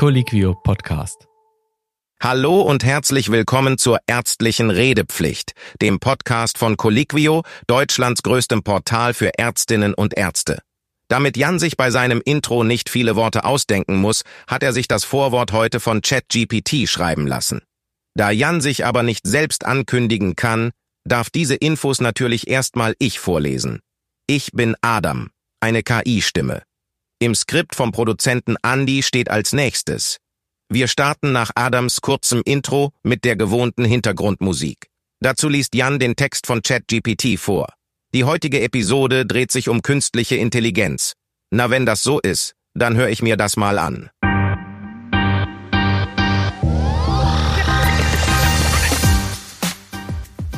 Colliquio Podcast. Hallo und herzlich willkommen zur ärztlichen Redepflicht, dem Podcast von Colliquio, Deutschlands größtem Portal für Ärztinnen und Ärzte. Damit Jan sich bei seinem Intro nicht viele Worte ausdenken muss, hat er sich das Vorwort heute von ChatGPT schreiben lassen. Da Jan sich aber nicht selbst ankündigen kann, darf diese Infos natürlich erstmal ich vorlesen. Ich bin Adam, eine KI-Stimme. Im Skript vom Produzenten Andy steht als nächstes. Wir starten nach Adams kurzem Intro mit der gewohnten Hintergrundmusik. Dazu liest Jan den Text von ChatGPT vor. Die heutige Episode dreht sich um künstliche Intelligenz. Na, wenn das so ist, dann höre ich mir das mal an.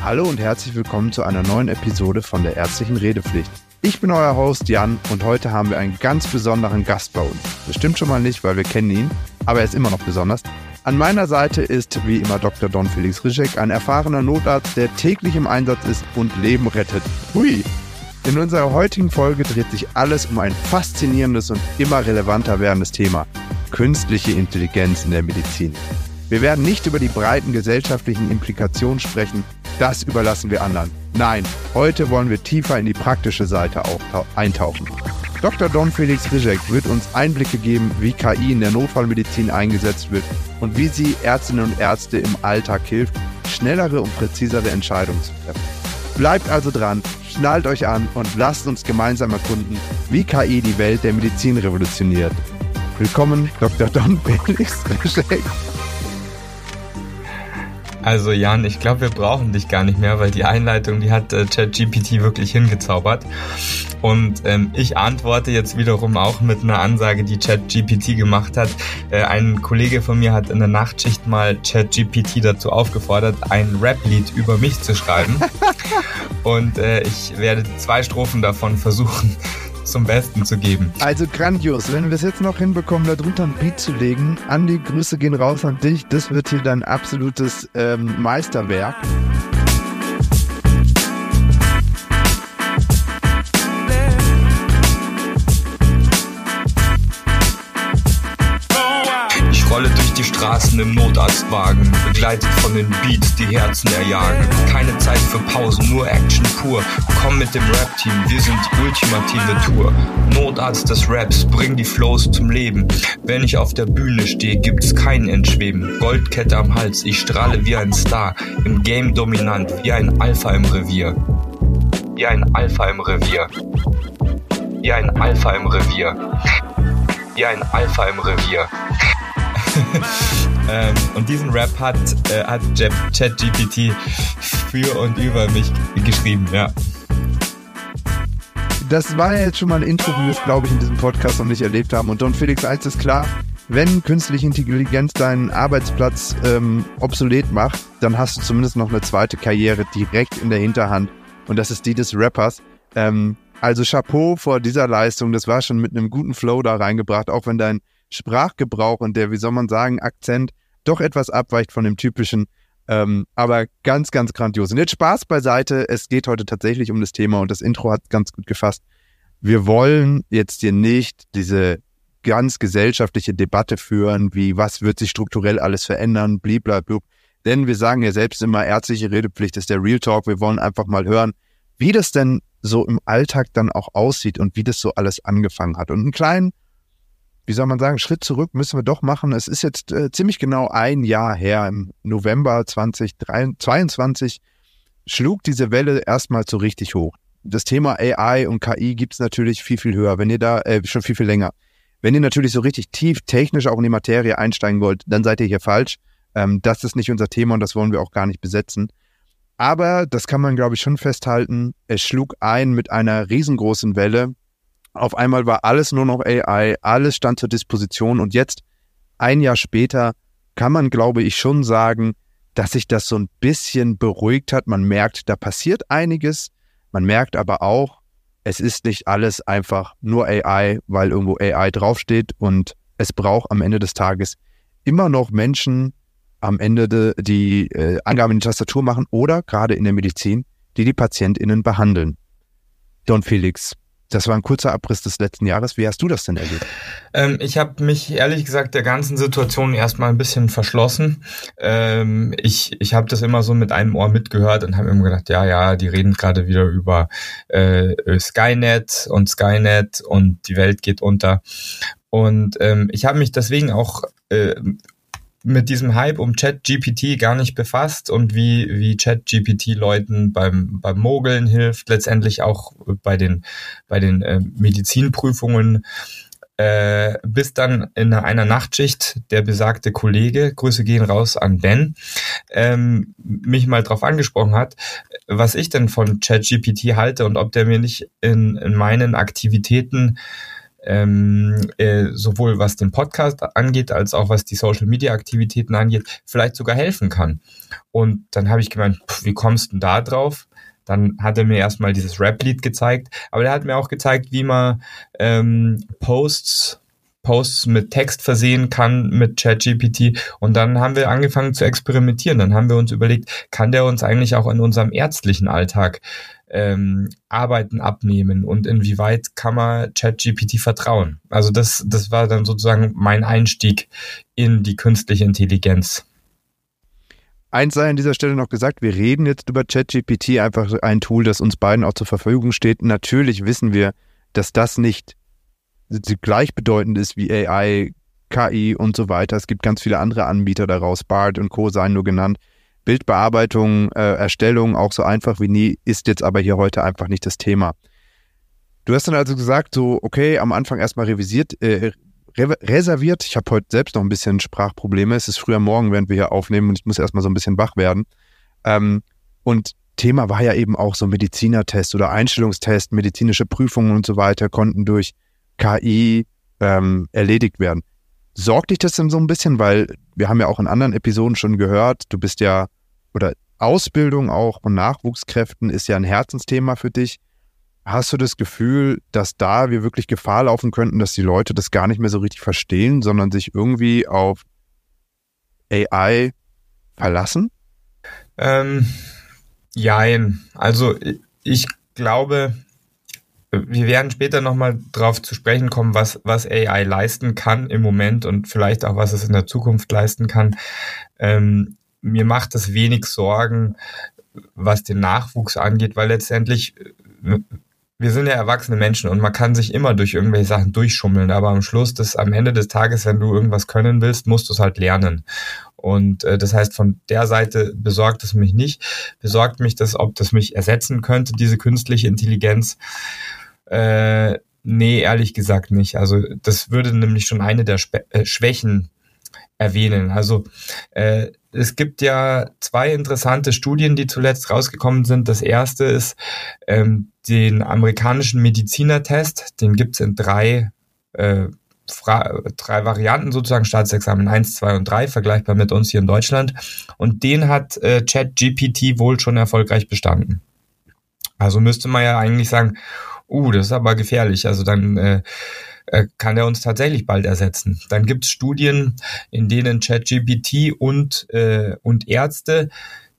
Hallo und herzlich willkommen zu einer neuen Episode von der ärztlichen Redepflicht. Ich bin euer Host Jan und heute haben wir einen ganz besonderen Gast bei uns. Das stimmt schon mal nicht, weil wir kennen ihn, aber er ist immer noch besonders. An meiner Seite ist wie immer Dr. Don Felix Rischek, ein erfahrener Notarzt, der täglich im Einsatz ist und Leben rettet. Hui! In unserer heutigen Folge dreht sich alles um ein faszinierendes und immer relevanter werdendes Thema. Künstliche Intelligenz in der Medizin. Wir werden nicht über die breiten gesellschaftlichen Implikationen sprechen, das überlassen wir anderen. Nein, heute wollen wir tiefer in die praktische Seite eintauchen. Dr. Don Felix Rizek wird uns Einblicke geben, wie KI in der Notfallmedizin eingesetzt wird und wie sie Ärztinnen und Ärzte im Alltag hilft, schnellere und präzisere Entscheidungen zu treffen. Bleibt also dran, schnallt euch an und lasst uns gemeinsam erkunden, wie KI die Welt der Medizin revolutioniert. Willkommen, Dr. Don Felix Rizek. Also Jan, ich glaube, wir brauchen dich gar nicht mehr, weil die Einleitung, die hat äh, ChatGPT wirklich hingezaubert. Und ähm, ich antworte jetzt wiederum auch mit einer Ansage, die ChatGPT gemacht hat. Äh, ein Kollege von mir hat in der Nachtschicht mal ChatGPT dazu aufgefordert, ein Rap-Lied über mich zu schreiben. Und äh, ich werde zwei Strophen davon versuchen zum Besten zu geben. Also grandios. Wenn wir es jetzt noch hinbekommen, da drunter ein Beat zu legen, Andi, Grüße gehen raus an dich. Das wird hier dein absolutes ähm, Meisterwerk. Die Straßen im Notarztwagen, begleitet von den Beats, die Herzen erjagen. Keine Zeit für Pausen, nur Action pur. Komm mit dem Rap-Team, wir sind die ultimative Tour. Notarzt des Raps, bring die Flows zum Leben. Wenn ich auf der Bühne stehe, gibt's kein Entschweben. Goldkette am Hals, ich strahle wie ein Star. Im Game dominant, wie ein Alpha im Revier. Wie ein Alpha im Revier. Wie ein Alpha im Revier. Wie ein Alpha im Revier. Ähm, und diesen Rap hat, äh, hat ChatGPT für und über mich geschrieben, ja. Das war ja jetzt schon mal ein Intro, wie wir es, glaube ich, in diesem Podcast noch nicht erlebt haben. Und Don Felix, eins ist klar, wenn künstliche Intelligenz deinen Arbeitsplatz ähm, obsolet macht, dann hast du zumindest noch eine zweite Karriere direkt in der Hinterhand. Und das ist die des Rappers. Ähm, also Chapeau vor dieser Leistung. Das war schon mit einem guten Flow da reingebracht, auch wenn dein Sprachgebrauch und der, wie soll man sagen, Akzent doch etwas abweicht von dem typischen. Ähm, aber ganz, ganz grandios. Und jetzt Spaß beiseite. Es geht heute tatsächlich um das Thema und das Intro hat ganz gut gefasst. Wir wollen jetzt hier nicht diese ganz gesellschaftliche Debatte führen, wie was wird sich strukturell alles verändern, blablabla. Denn wir sagen ja selbst immer, ärztliche Redepflicht ist der Real Talk. Wir wollen einfach mal hören, wie das denn so im Alltag dann auch aussieht und wie das so alles angefangen hat. Und einen kleinen wie soll man sagen, Schritt zurück müssen wir doch machen. Es ist jetzt äh, ziemlich genau ein Jahr her, im November 2022 schlug diese Welle erstmal so richtig hoch. Das Thema AI und KI gibt's natürlich viel, viel höher, wenn ihr da, äh, schon viel, viel länger. Wenn ihr natürlich so richtig tief technisch auch in die Materie einsteigen wollt, dann seid ihr hier falsch. Ähm, das ist nicht unser Thema und das wollen wir auch gar nicht besetzen. Aber das kann man, glaube ich, schon festhalten. Es schlug ein mit einer riesengroßen Welle, auf einmal war alles nur noch AI, alles stand zur Disposition und jetzt, ein Jahr später, kann man, glaube ich, schon sagen, dass sich das so ein bisschen beruhigt hat. Man merkt, da passiert einiges. Man merkt aber auch, es ist nicht alles einfach nur AI, weil irgendwo AI draufsteht und es braucht am Ende des Tages immer noch Menschen am Ende de, die äh, Angaben in die Tastatur machen oder gerade in der Medizin, die die PatientInnen behandeln. Don Felix, Das war ein kurzer Abriss des letzten Jahres. Wie hast du das denn erlebt? Ähm, ich habe mich ehrlich gesagt der ganzen Situation erstmal ein bisschen verschlossen. Ähm, ich ich habe das immer so mit einem Ohr mitgehört und habe immer gedacht, ja, ja, die reden gerade wieder über äh, Skynet und Skynet und die Welt geht unter. Und ähm, ich habe mich deswegen auch äh, mit diesem Hype um ChatGPT gar nicht befasst und wie, wie ChatGPT Leuten beim, beim Mogeln hilft, letztendlich auch bei den, bei den äh, Medizinprüfungen. Äh, bis dann in einer Nachtschicht der besagte Kollege, Grüße gehen raus an Ben, ähm, mich mal drauf angesprochen hat, was ich denn von ChatGPT halte und ob der mir nicht in, in meinen Aktivitäten ähm, äh, sowohl was den Podcast angeht, als auch was die Social Media Aktivitäten angeht, vielleicht sogar helfen kann. Und dann habe ich gemeint, pff, wie kommst du da drauf? Dann hat er mir erstmal dieses Rap-Lied gezeigt, aber er hat mir auch gezeigt, wie man ähm, Posts Posts mit Text versehen kann mit ChatGPT und dann haben wir angefangen zu experimentieren. Dann haben wir uns überlegt, kann der uns eigentlich auch in unserem ärztlichen Alltag ähm, Arbeiten abnehmen und inwieweit kann man ChatGPT vertrauen? Also das, das war dann sozusagen mein Einstieg in die künstliche Intelligenz. Eins sei an dieser Stelle noch gesagt, wir reden jetzt über ChatGPT, einfach ein Tool, das uns beiden auch zur Verfügung steht. Natürlich wissen wir, dass das nicht gleichbedeutend ist wie AI, KI und so weiter. Es gibt ganz viele andere Anbieter daraus, BART und Co. seien nur genannt. Bildbearbeitung, äh, Erstellung, auch so einfach wie nie, ist jetzt aber hier heute einfach nicht das Thema. Du hast dann also gesagt, so, okay, am Anfang erstmal revisiert, äh, re reserviert. Ich habe heute selbst noch ein bisschen Sprachprobleme. Es ist früher Morgen, während wir hier aufnehmen und ich muss erstmal so ein bisschen wach werden. Ähm, und Thema war ja eben auch so Medizinertest oder Einstellungstest, medizinische Prüfungen und so weiter konnten durch KI ähm, erledigt werden. Sorgt dich das denn so ein bisschen, weil wir haben ja auch in anderen Episoden schon gehört, du bist ja, oder Ausbildung auch von Nachwuchskräften ist ja ein Herzensthema für dich. Hast du das Gefühl, dass da wir wirklich Gefahr laufen könnten, dass die Leute das gar nicht mehr so richtig verstehen, sondern sich irgendwie auf AI verlassen? Ähm, jein. Also ich glaube, wir werden später nochmal drauf zu sprechen kommen, was, was AI leisten kann im Moment und vielleicht auch, was es in der Zukunft leisten kann. Ähm, mir macht es wenig Sorgen, was den Nachwuchs angeht, weil letztendlich äh, wir sind ja erwachsene Menschen und man kann sich immer durch irgendwelche Sachen durchschummeln, aber am Schluss, des, am Ende des Tages, wenn du irgendwas können willst, musst du es halt lernen. Und äh, das heißt, von der Seite besorgt es mich nicht. Besorgt mich das, ob das mich ersetzen könnte, diese künstliche Intelligenz. Äh, nee, ehrlich gesagt nicht. Also das würde nämlich schon eine der Spe äh, Schwächen erwähnen. Also äh, es gibt ja zwei interessante Studien, die zuletzt rausgekommen sind. Das erste ist ähm, den amerikanischen Medizinertest. Den gibt's in drei, äh, drei Varianten sozusagen, Staatsexamen 1, 2 und 3, vergleichbar mit uns hier in Deutschland. Und den hat äh, ChatGPT wohl schon erfolgreich bestanden. Also müsste man ja eigentlich sagen, uh, das ist aber gefährlich. Also dann äh, äh, kann er uns tatsächlich bald ersetzen. Dann gibt es Studien, in denen ChatGPT und, äh, und Ärzte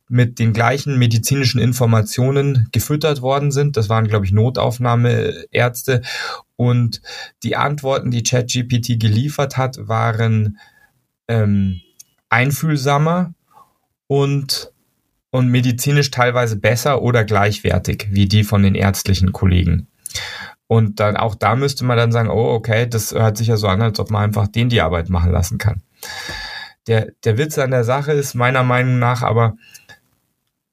mit den gleichen medizinischen Informationen gefüttert worden sind. Das waren, glaube ich, Notaufnahmeärzte. Und die Antworten, die ChatGPT geliefert hat, waren ähm, einfühlsamer und und medizinisch teilweise besser oder gleichwertig wie die von den ärztlichen Kollegen. Und dann auch da müsste man dann sagen, oh, okay, das hört sich ja so an, als ob man einfach den die Arbeit machen lassen kann. Der, der Witz an der Sache ist meiner Meinung nach aber,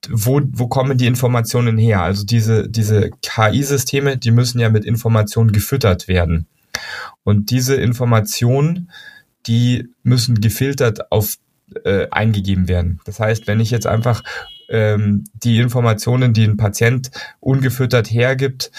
wo, wo kommen die Informationen her? Also diese, diese KI-Systeme, die müssen ja mit Informationen gefüttert werden. Und diese Informationen, die müssen gefiltert auf äh, eingegeben werden. Das heißt, wenn ich jetzt einfach ähm, die Informationen, die ein Patient ungefüttert hergibt,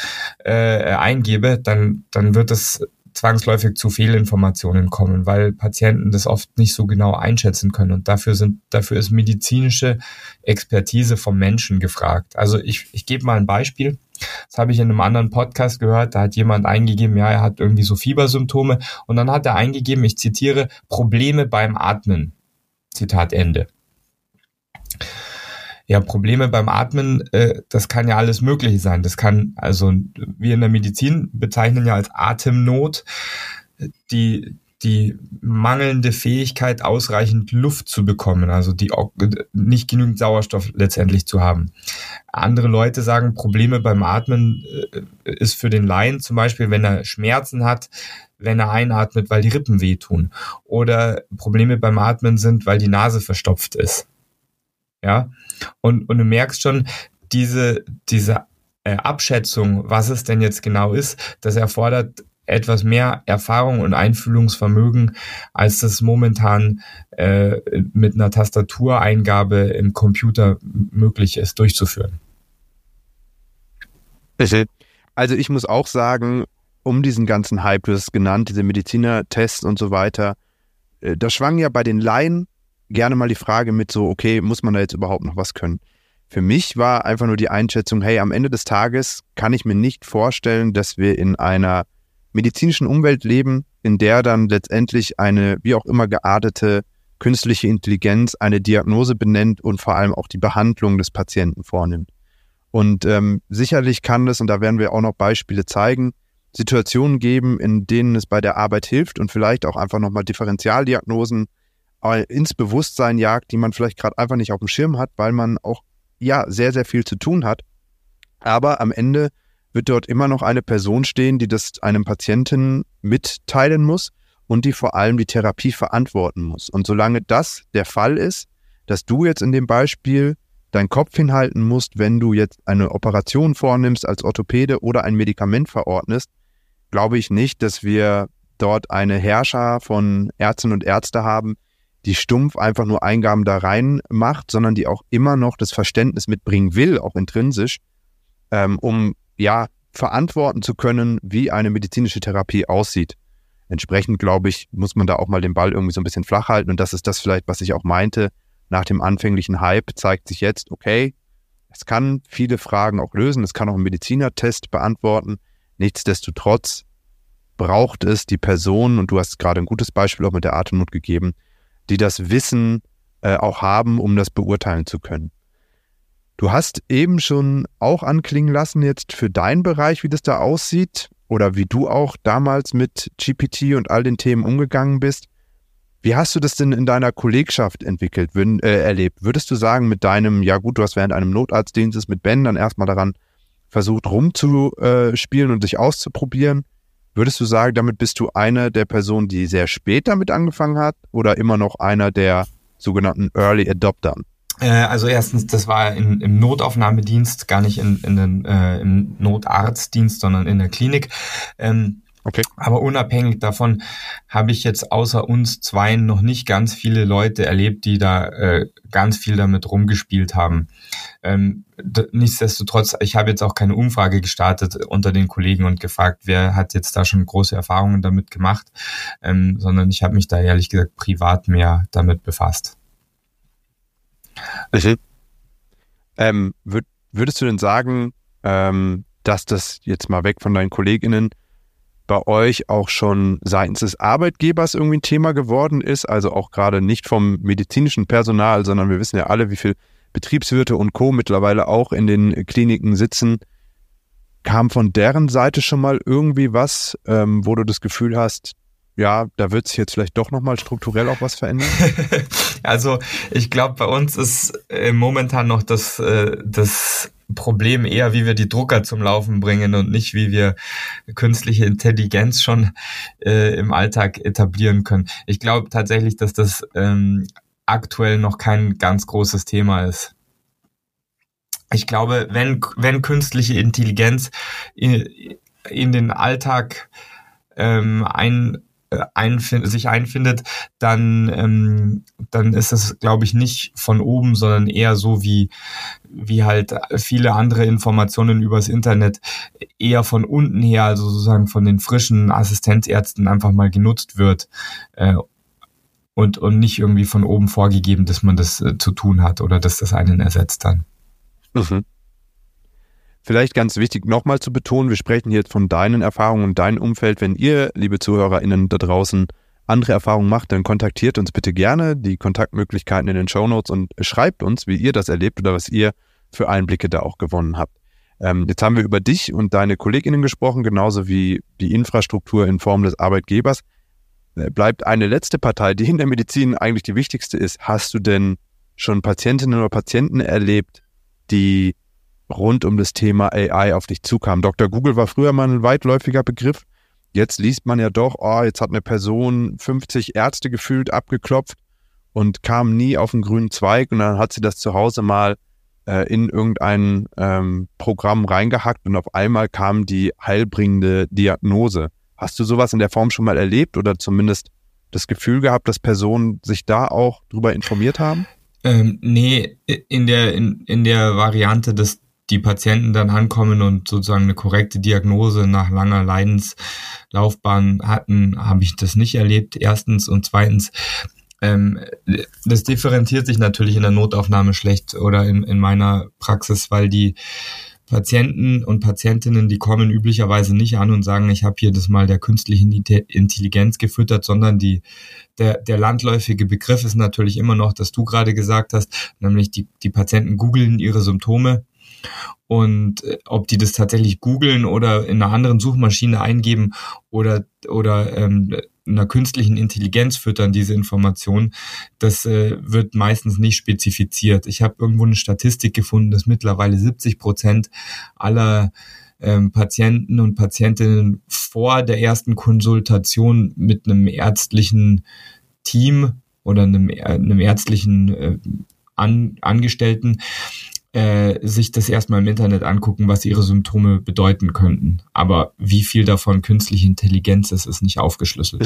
äh, eingebe, dann, dann wird es zwangsläufig zu Fehlinformationen kommen, weil Patienten das oft nicht so genau einschätzen können. Und dafür sind, dafür ist medizinische Expertise vom Menschen gefragt. Also ich, ich gebe mal ein Beispiel. Das habe ich in einem anderen Podcast gehört. Da hat jemand eingegeben, ja, er hat irgendwie so Fiebersymptome. Und dann hat er eingegeben, ich zitiere, Probleme beim Atmen. Zitat Ende. Ja, Probleme beim Atmen, äh, das kann ja alles Mögliche sein. Das kann, also wir in der Medizin bezeichnen ja als Atemnot die, die mangelnde Fähigkeit, ausreichend Luft zu bekommen, also die nicht genügend Sauerstoff letztendlich zu haben. Andere Leute sagen, Probleme beim Atmen äh, ist für den Laien zum Beispiel, wenn er Schmerzen hat, wenn er einatmet, weil die Rippen wehtun. Oder Probleme beim Atmen sind, weil die Nase verstopft ist. Ja. Und, und du merkst schon, diese, diese äh, Abschätzung, was es denn jetzt genau ist, das erfordert etwas mehr Erfahrung und Einfühlungsvermögen, als das momentan äh, mit einer Tastatureingabe im Computer möglich ist, durchzuführen. Also ich muss auch sagen, um diesen ganzen Hype, du hast es genannt, diese Medizinertests und so weiter, äh, da schwang ja bei den Laien gerne mal die Frage mit so, okay, muss man da jetzt überhaupt noch was können? Für mich war einfach nur die Einschätzung, hey, am Ende des Tages kann ich mir nicht vorstellen, dass wir in einer medizinischen Umwelt leben, in der dann letztendlich eine wie auch immer geartete künstliche Intelligenz eine Diagnose benennt und vor allem auch die Behandlung des Patienten vornimmt. Und ähm, sicherlich kann es, und da werden wir auch noch Beispiele zeigen, Situationen geben, in denen es bei der Arbeit hilft und vielleicht auch einfach nochmal Differentialdiagnosen ins Bewusstsein jagt, die man vielleicht gerade einfach nicht auf dem Schirm hat, weil man auch ja sehr, sehr viel zu tun hat. Aber am Ende wird dort immer noch eine Person stehen, die das einem Patienten mitteilen muss und die vor allem die Therapie verantworten muss. Und solange das der Fall ist, dass du jetzt in dem Beispiel deinen Kopf hinhalten musst, wenn du jetzt eine Operation vornimmst als Orthopäde oder ein Medikament verordnest, glaube ich nicht, dass wir dort eine Herrscher von Ärztinnen und Ärzte haben, die stumpf einfach nur Eingaben da rein macht, sondern die auch immer noch das Verständnis mitbringen will, auch intrinsisch, ähm, um ja, verantworten zu können, wie eine medizinische Therapie aussieht. Entsprechend, glaube ich, muss man da auch mal den Ball irgendwie so ein bisschen flach halten. Und das ist das vielleicht, was ich auch meinte. Nach dem anfänglichen Hype zeigt sich jetzt, okay, es kann viele Fragen auch lösen. Es kann auch einen Medizinertest beantworten. Nichtsdestotrotz braucht es die Person, und du hast gerade ein gutes Beispiel auch mit der Atemnot gegeben, die das Wissen äh, auch haben, um das beurteilen zu können. Du hast eben schon auch anklingen lassen jetzt für deinen Bereich, wie das da aussieht oder wie du auch damals mit GPT und all den Themen umgegangen bist. Wie hast du das denn in deiner Kollegschaft entwickelt, äh, erlebt? Würdest du sagen, mit deinem, ja gut, du hast während einem Notarztdienstes mit Ben dann erstmal daran versucht rumzuspielen und dich auszuprobieren. Würdest du sagen, damit bist du einer der Personen, die sehr spät damit angefangen hat oder immer noch einer der sogenannten Early Adopter? Äh, also erstens, das war in, im Notaufnahmedienst, gar nicht in, in den, äh, im Notarztdienst, sondern in der Klinik. Ähm, Okay. Aber unabhängig davon habe ich jetzt außer uns zwei noch nicht ganz viele Leute erlebt, die da äh, ganz viel damit rumgespielt haben. Ähm, nichtsdestotrotz, ich habe jetzt auch keine Umfrage gestartet unter den Kollegen und gefragt, wer hat jetzt da schon große Erfahrungen damit gemacht, ähm, sondern ich habe mich da ehrlich gesagt privat mehr damit befasst. Mhm. Ähm, würd, würdest du denn sagen, ähm, dass das jetzt mal weg von deinen KollegInnen bei euch auch schon seitens des Arbeitgebers irgendwie ein Thema geworden ist? Also auch gerade nicht vom medizinischen Personal, sondern wir wissen ja alle, wie viel Betriebswirte und Co. mittlerweile auch in den Kliniken sitzen. Kam von deren Seite schon mal irgendwie was, ähm, wo du das Gefühl hast, ja, da wird sich jetzt vielleicht doch nochmal strukturell auch was verändern? also ich glaube, bei uns ist äh, momentan noch das, äh, das Problem eher, wie wir die Drucker zum Laufen bringen und nicht, wie wir künstliche Intelligenz schon äh, im Alltag etablieren können. Ich glaube tatsächlich, dass das ähm, aktuell noch kein ganz großes Thema ist. Ich glaube, wenn, wenn künstliche Intelligenz in, in den Alltag ähm, ein einfind, sich einfindet, dann, ähm, dann ist das, glaube ich, nicht von oben, sondern eher so wie, wie halt viele andere Informationen übers Internet eher von unten her, also sozusagen von den frischen Assistenzärzten einfach mal genutzt wird. Äh, und, und nicht irgendwie von oben vorgegeben, dass man das äh, zu tun hat oder dass das einen ersetzt dann. Mhm. Vielleicht ganz wichtig nochmal zu betonen, wir sprechen hier von deinen Erfahrungen und deinem Umfeld. Wenn ihr, liebe ZuhörerInnen da draußen, andere Erfahrungen macht, dann kontaktiert uns bitte gerne. Die Kontaktmöglichkeiten in den Show Notes und schreibt uns, wie ihr das erlebt oder was ihr für Einblicke da auch gewonnen habt. Ähm, jetzt haben wir über dich und deine KollegInnen gesprochen, genauso wie die Infrastruktur in Form des Arbeitgebers. Äh, bleibt eine letzte Partei, die in der Medizin eigentlich die wichtigste ist. Hast du denn schon Patientinnen oder Patienten erlebt, die rund um das Thema AI auf dich zukamen? Dr. Google war früher mal ein weitläufiger Begriff. Jetzt liest man ja doch, oh, jetzt hat eine Person 50 Ärzte gefühlt abgeklopft und kam nie auf den grünen Zweig und dann hat sie das zu Hause mal äh, in irgendein ähm, Programm reingehackt und auf einmal kam die heilbringende Diagnose. Hast du sowas in der Form schon mal erlebt oder zumindest das Gefühl gehabt, dass Personen sich da auch drüber informiert haben? Ähm, nee, in der, in, in der Variante, dass die Patienten dann ankommen und sozusagen eine korrekte Diagnose nach langer Leidenslaufbahn hatten, habe ich das nicht erlebt, erstens. Und zweitens, ähm, das differenziert sich natürlich in der Notaufnahme schlecht oder in, in meiner Praxis, weil die Patienten und Patientinnen, die kommen üblicherweise nicht an und sagen, ich habe hier das mal der künstlichen Intelligenz gefüttert, sondern die, der, der landläufige Begriff ist natürlich immer noch, dass du gerade gesagt hast, nämlich die, die Patienten googeln ihre Symptome und äh, ob die das tatsächlich googeln oder in einer anderen Suchmaschine eingeben oder, oder ähm, einer künstlichen Intelligenz füttern, diese Information, das äh, wird meistens nicht spezifiziert. Ich habe irgendwo eine Statistik gefunden, dass mittlerweile 70 Prozent aller ähm, Patienten und Patientinnen vor der ersten Konsultation mit einem ärztlichen Team oder einem, äh, einem ärztlichen äh, An Angestellten äh, sich das erstmal im Internet angucken, was ihre Symptome bedeuten könnten. Aber wie viel davon künstliche Intelligenz ist, ist nicht aufgeschlüsselt.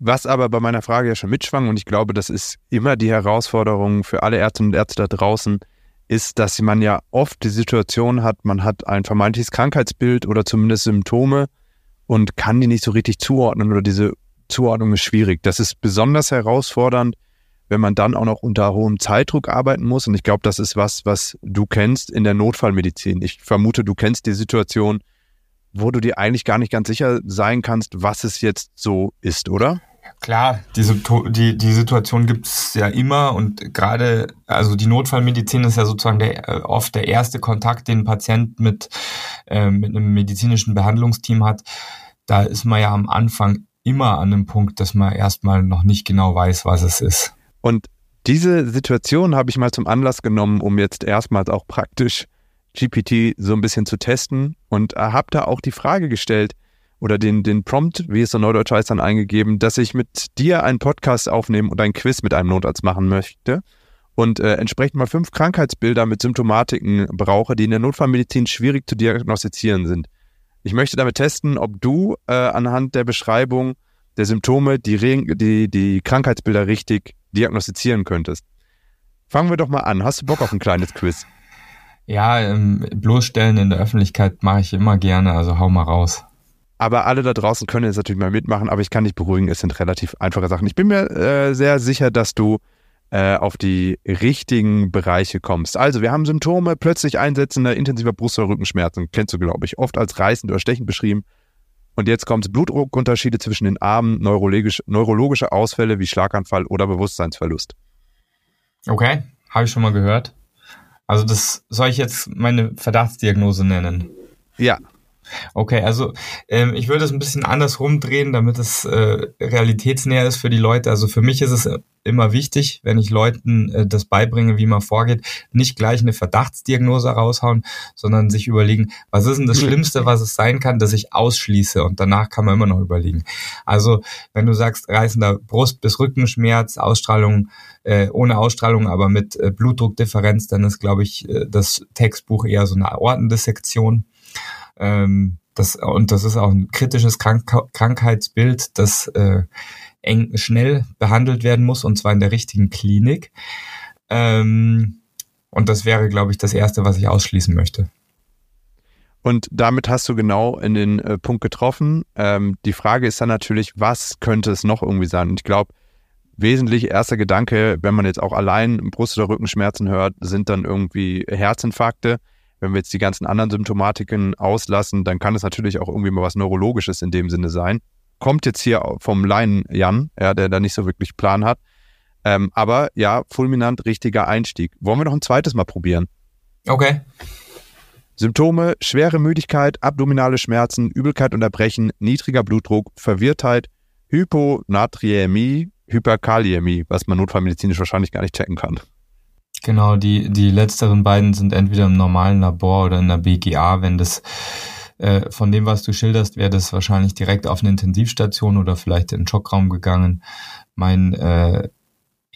Was aber bei meiner Frage ja schon mitschwang, und ich glaube, das ist immer die Herausforderung für alle Ärzte und Ärzte da draußen, ist, dass man ja oft die Situation hat, man hat ein vermeintliches Krankheitsbild oder zumindest Symptome und kann die nicht so richtig zuordnen oder diese Zuordnung ist schwierig. Das ist besonders herausfordernd, wenn man dann auch noch unter hohem Zeitdruck arbeiten muss. Und ich glaube, das ist was, was du kennst in der Notfallmedizin. Ich vermute, du kennst die Situation, wo du dir eigentlich gar nicht ganz sicher sein kannst, was es jetzt so ist, oder? Klar, die, die, die Situation gibt's ja immer und gerade, also die Notfallmedizin ist ja sozusagen der, äh, oft der erste Kontakt, den ein Patient mit, äh, mit einem medizinischen Behandlungsteam hat. Da ist man ja am Anfang immer an einem Punkt, dass man erstmal noch nicht genau weiß, was es ist. Und diese Situation habe ich mal zum Anlass genommen, um jetzt erstmals auch praktisch GPT so ein bisschen zu testen und habe da auch die Frage gestellt oder den, den Prompt, wie es so neudeutsch heißt, dann eingegeben, dass ich mit dir einen Podcast aufnehmen und ein Quiz mit einem Notarzt machen möchte und äh, entsprechend mal fünf Krankheitsbilder mit Symptomatiken brauche, die in der Notfallmedizin schwierig zu diagnostizieren sind. Ich möchte damit testen, ob du äh, anhand der Beschreibung der Symptome die, die, die Krankheitsbilder richtig diagnostizieren könntest. Fangen wir doch mal an. Hast du Bock auf ein kleines Quiz? Ja, ähm, bloßstellen in der Öffentlichkeit mache ich immer gerne, also hau mal raus. Aber alle da draußen können jetzt natürlich mal mitmachen, aber ich kann dich beruhigen, es sind relativ einfache Sachen. Ich bin mir äh, sehr sicher, dass du äh, auf die richtigen Bereiche kommst. Also, wir haben Symptome, plötzlich einsetzende intensiver Brust- oder Rückenschmerzen, kennst du, glaube ich, oft als reißend oder stechend beschrieben. Und jetzt kommt Blutdruckunterschiede zwischen den Armen, neurologisch, neurologische Ausfälle wie Schlaganfall oder Bewusstseinsverlust. Okay, habe ich schon mal gehört. Also das soll ich jetzt meine Verdachtsdiagnose nennen? Ja. Okay, also ähm, ich würde es ein bisschen anders rumdrehen, damit es äh, realitätsnäher ist für die Leute. Also für mich ist es immer wichtig, wenn ich Leuten äh, das beibringe, wie man vorgeht, nicht gleich eine Verdachtsdiagnose raushauen, sondern sich überlegen, was ist denn das Schlimmste, was es sein kann, dass ich ausschließe und danach kann man immer noch überlegen. Also wenn du sagst, reißender Brust- bis Rückenschmerz, Ausstrahlung äh, ohne Ausstrahlung, aber mit äh, Blutdruckdifferenz, dann ist, glaube ich, äh, das Textbuch eher so eine Aortendissektion. Ähm, das, und das ist auch ein kritisches Krank Krankheitsbild, das äh, eng schnell behandelt werden muss, und zwar in der richtigen Klinik. Ähm, und das wäre, glaube ich, das Erste, was ich ausschließen möchte. Und damit hast du genau in den äh, Punkt getroffen. Ähm, die Frage ist dann natürlich, was könnte es noch irgendwie sein? Und ich glaube, wesentlich erster Gedanke, wenn man jetzt auch allein Brust- oder Rückenschmerzen hört, sind dann irgendwie Herzinfarkte. Wenn wir jetzt die ganzen anderen Symptomatiken auslassen, dann kann es natürlich auch irgendwie mal was Neurologisches in dem Sinne sein. kommt jetzt hier vom Laien Jan, ja, der da nicht so wirklich Plan hat. Ähm, aber ja, fulminant richtiger Einstieg. Wollen wir noch ein zweites Mal probieren? Okay. Symptome, schwere Müdigkeit, abdominale Schmerzen, Übelkeit und Erbrechen, niedriger Blutdruck, Verwirrtheit, Hyponatriämie, Hyperkaliämie, was man notfallmedizinisch wahrscheinlich gar nicht checken kann. Genau, die, die letzteren beiden sind entweder im normalen Labor oder in der BGA. Wenn das äh, von dem, was du schilderst, wäre das wahrscheinlich direkt auf eine Intensivstation oder vielleicht in den Schockraum gegangen. Mein äh,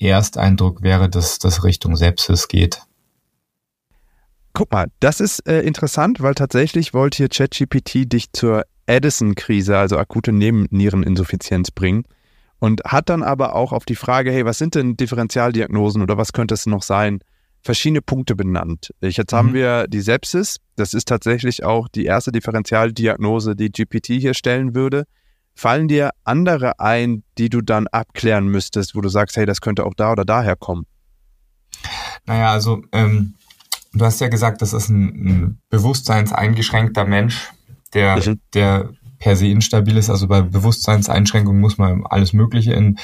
Ersteindruck wäre, dass das Richtung Sepsis geht. Guck mal, das ist äh, interessant, weil tatsächlich wollte hier ChatGPT dich zur Addison-Krise, also akute Nebenniereninsuffizienz bringen und hat dann aber auch auf die Frage, hey, was sind denn Differentialdiagnosen oder was könnte es noch sein, verschiedene Punkte benannt. Jetzt mhm. haben wir die Sepsis, das ist tatsächlich auch die erste Differentialdiagnose, die GPT hier stellen würde. Fallen dir andere ein, die du dann abklären müsstest, wo du sagst, hey, das könnte auch da oder daher kommen? Naja, also ähm, du hast ja gesagt, das ist ein, ein bewusstseinseingeschränkter Mensch, der, mhm. der per se instabil ist. Also bei Bewusstseinseinschränkungen muss man alles Mögliche in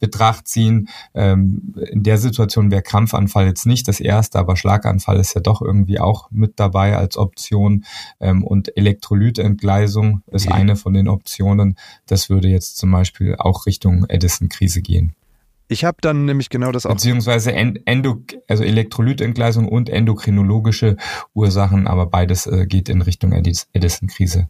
Betracht ziehen. Ähm, in der Situation wäre Krampfanfall jetzt nicht das erste, aber Schlaganfall ist ja doch irgendwie auch mit dabei als Option. Ähm, und Elektrolytentgleisung ist okay. eine von den Optionen. Das würde jetzt zum Beispiel auch Richtung Edison-Krise gehen. Ich habe dann nämlich genau das auch. Beziehungsweise Endo, also Elektrolytentgleisung und endokrinologische Ursachen, aber beides äh, geht in Richtung Edison-Krise.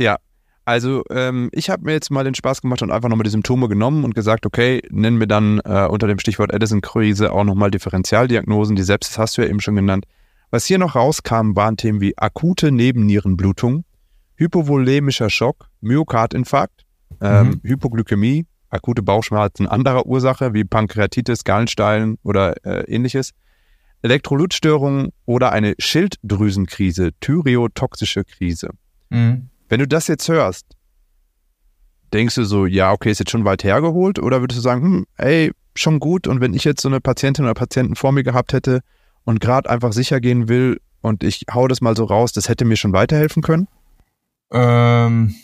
Ja, also ähm, ich habe mir jetzt mal den Spaß gemacht und einfach nochmal die Symptome genommen und gesagt, okay, nennen wir dann äh, unter dem Stichwort Edison-Krise auch nochmal Differentialdiagnosen. Die Sepsis hast du ja eben schon genannt. Was hier noch rauskam, waren Themen wie akute Nebennierenblutung, hypovolemischer Schock, Myokardinfarkt, ähm, mhm. Hypoglykämie, akute Bauchschmerzen anderer Ursache wie Pankreatitis, Gallenstein oder äh, ähnliches, Elektrolytstörungen oder eine Schilddrüsenkrise, thyreotoxische Krise. Mhm. Wenn du das jetzt hörst, denkst du so, ja, okay, ist jetzt schon weit hergeholt? Oder würdest du sagen, hm, ey, schon gut und wenn ich jetzt so eine Patientin oder Patienten vor mir gehabt hätte und gerade einfach sicher gehen will und ich hau das mal so raus, das hätte mir schon weiterhelfen können? Ähm,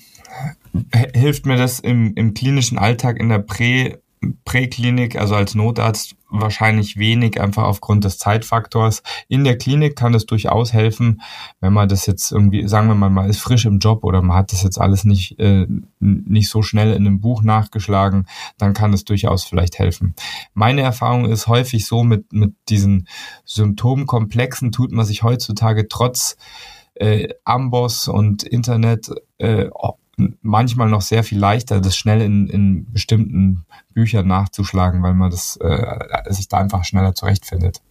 hilft mir das im, im klinischen Alltag in der Prä- Präklinik, also als Notarzt wahrscheinlich wenig, einfach aufgrund des Zeitfaktors. In der Klinik kann es durchaus helfen, wenn man das jetzt irgendwie, sagen wir mal, man ist frisch im Job oder man hat das jetzt alles nicht, äh, nicht so schnell in einem Buch nachgeschlagen, dann kann es durchaus vielleicht helfen. Meine Erfahrung ist häufig so, mit, mit diesen Symptomkomplexen tut man sich heutzutage trotz äh, Amboss und Internet äh, manchmal noch sehr viel leichter, das schnell in, in bestimmten Büchern nachzuschlagen, weil man das äh, sich da einfach schneller zurechtfindet.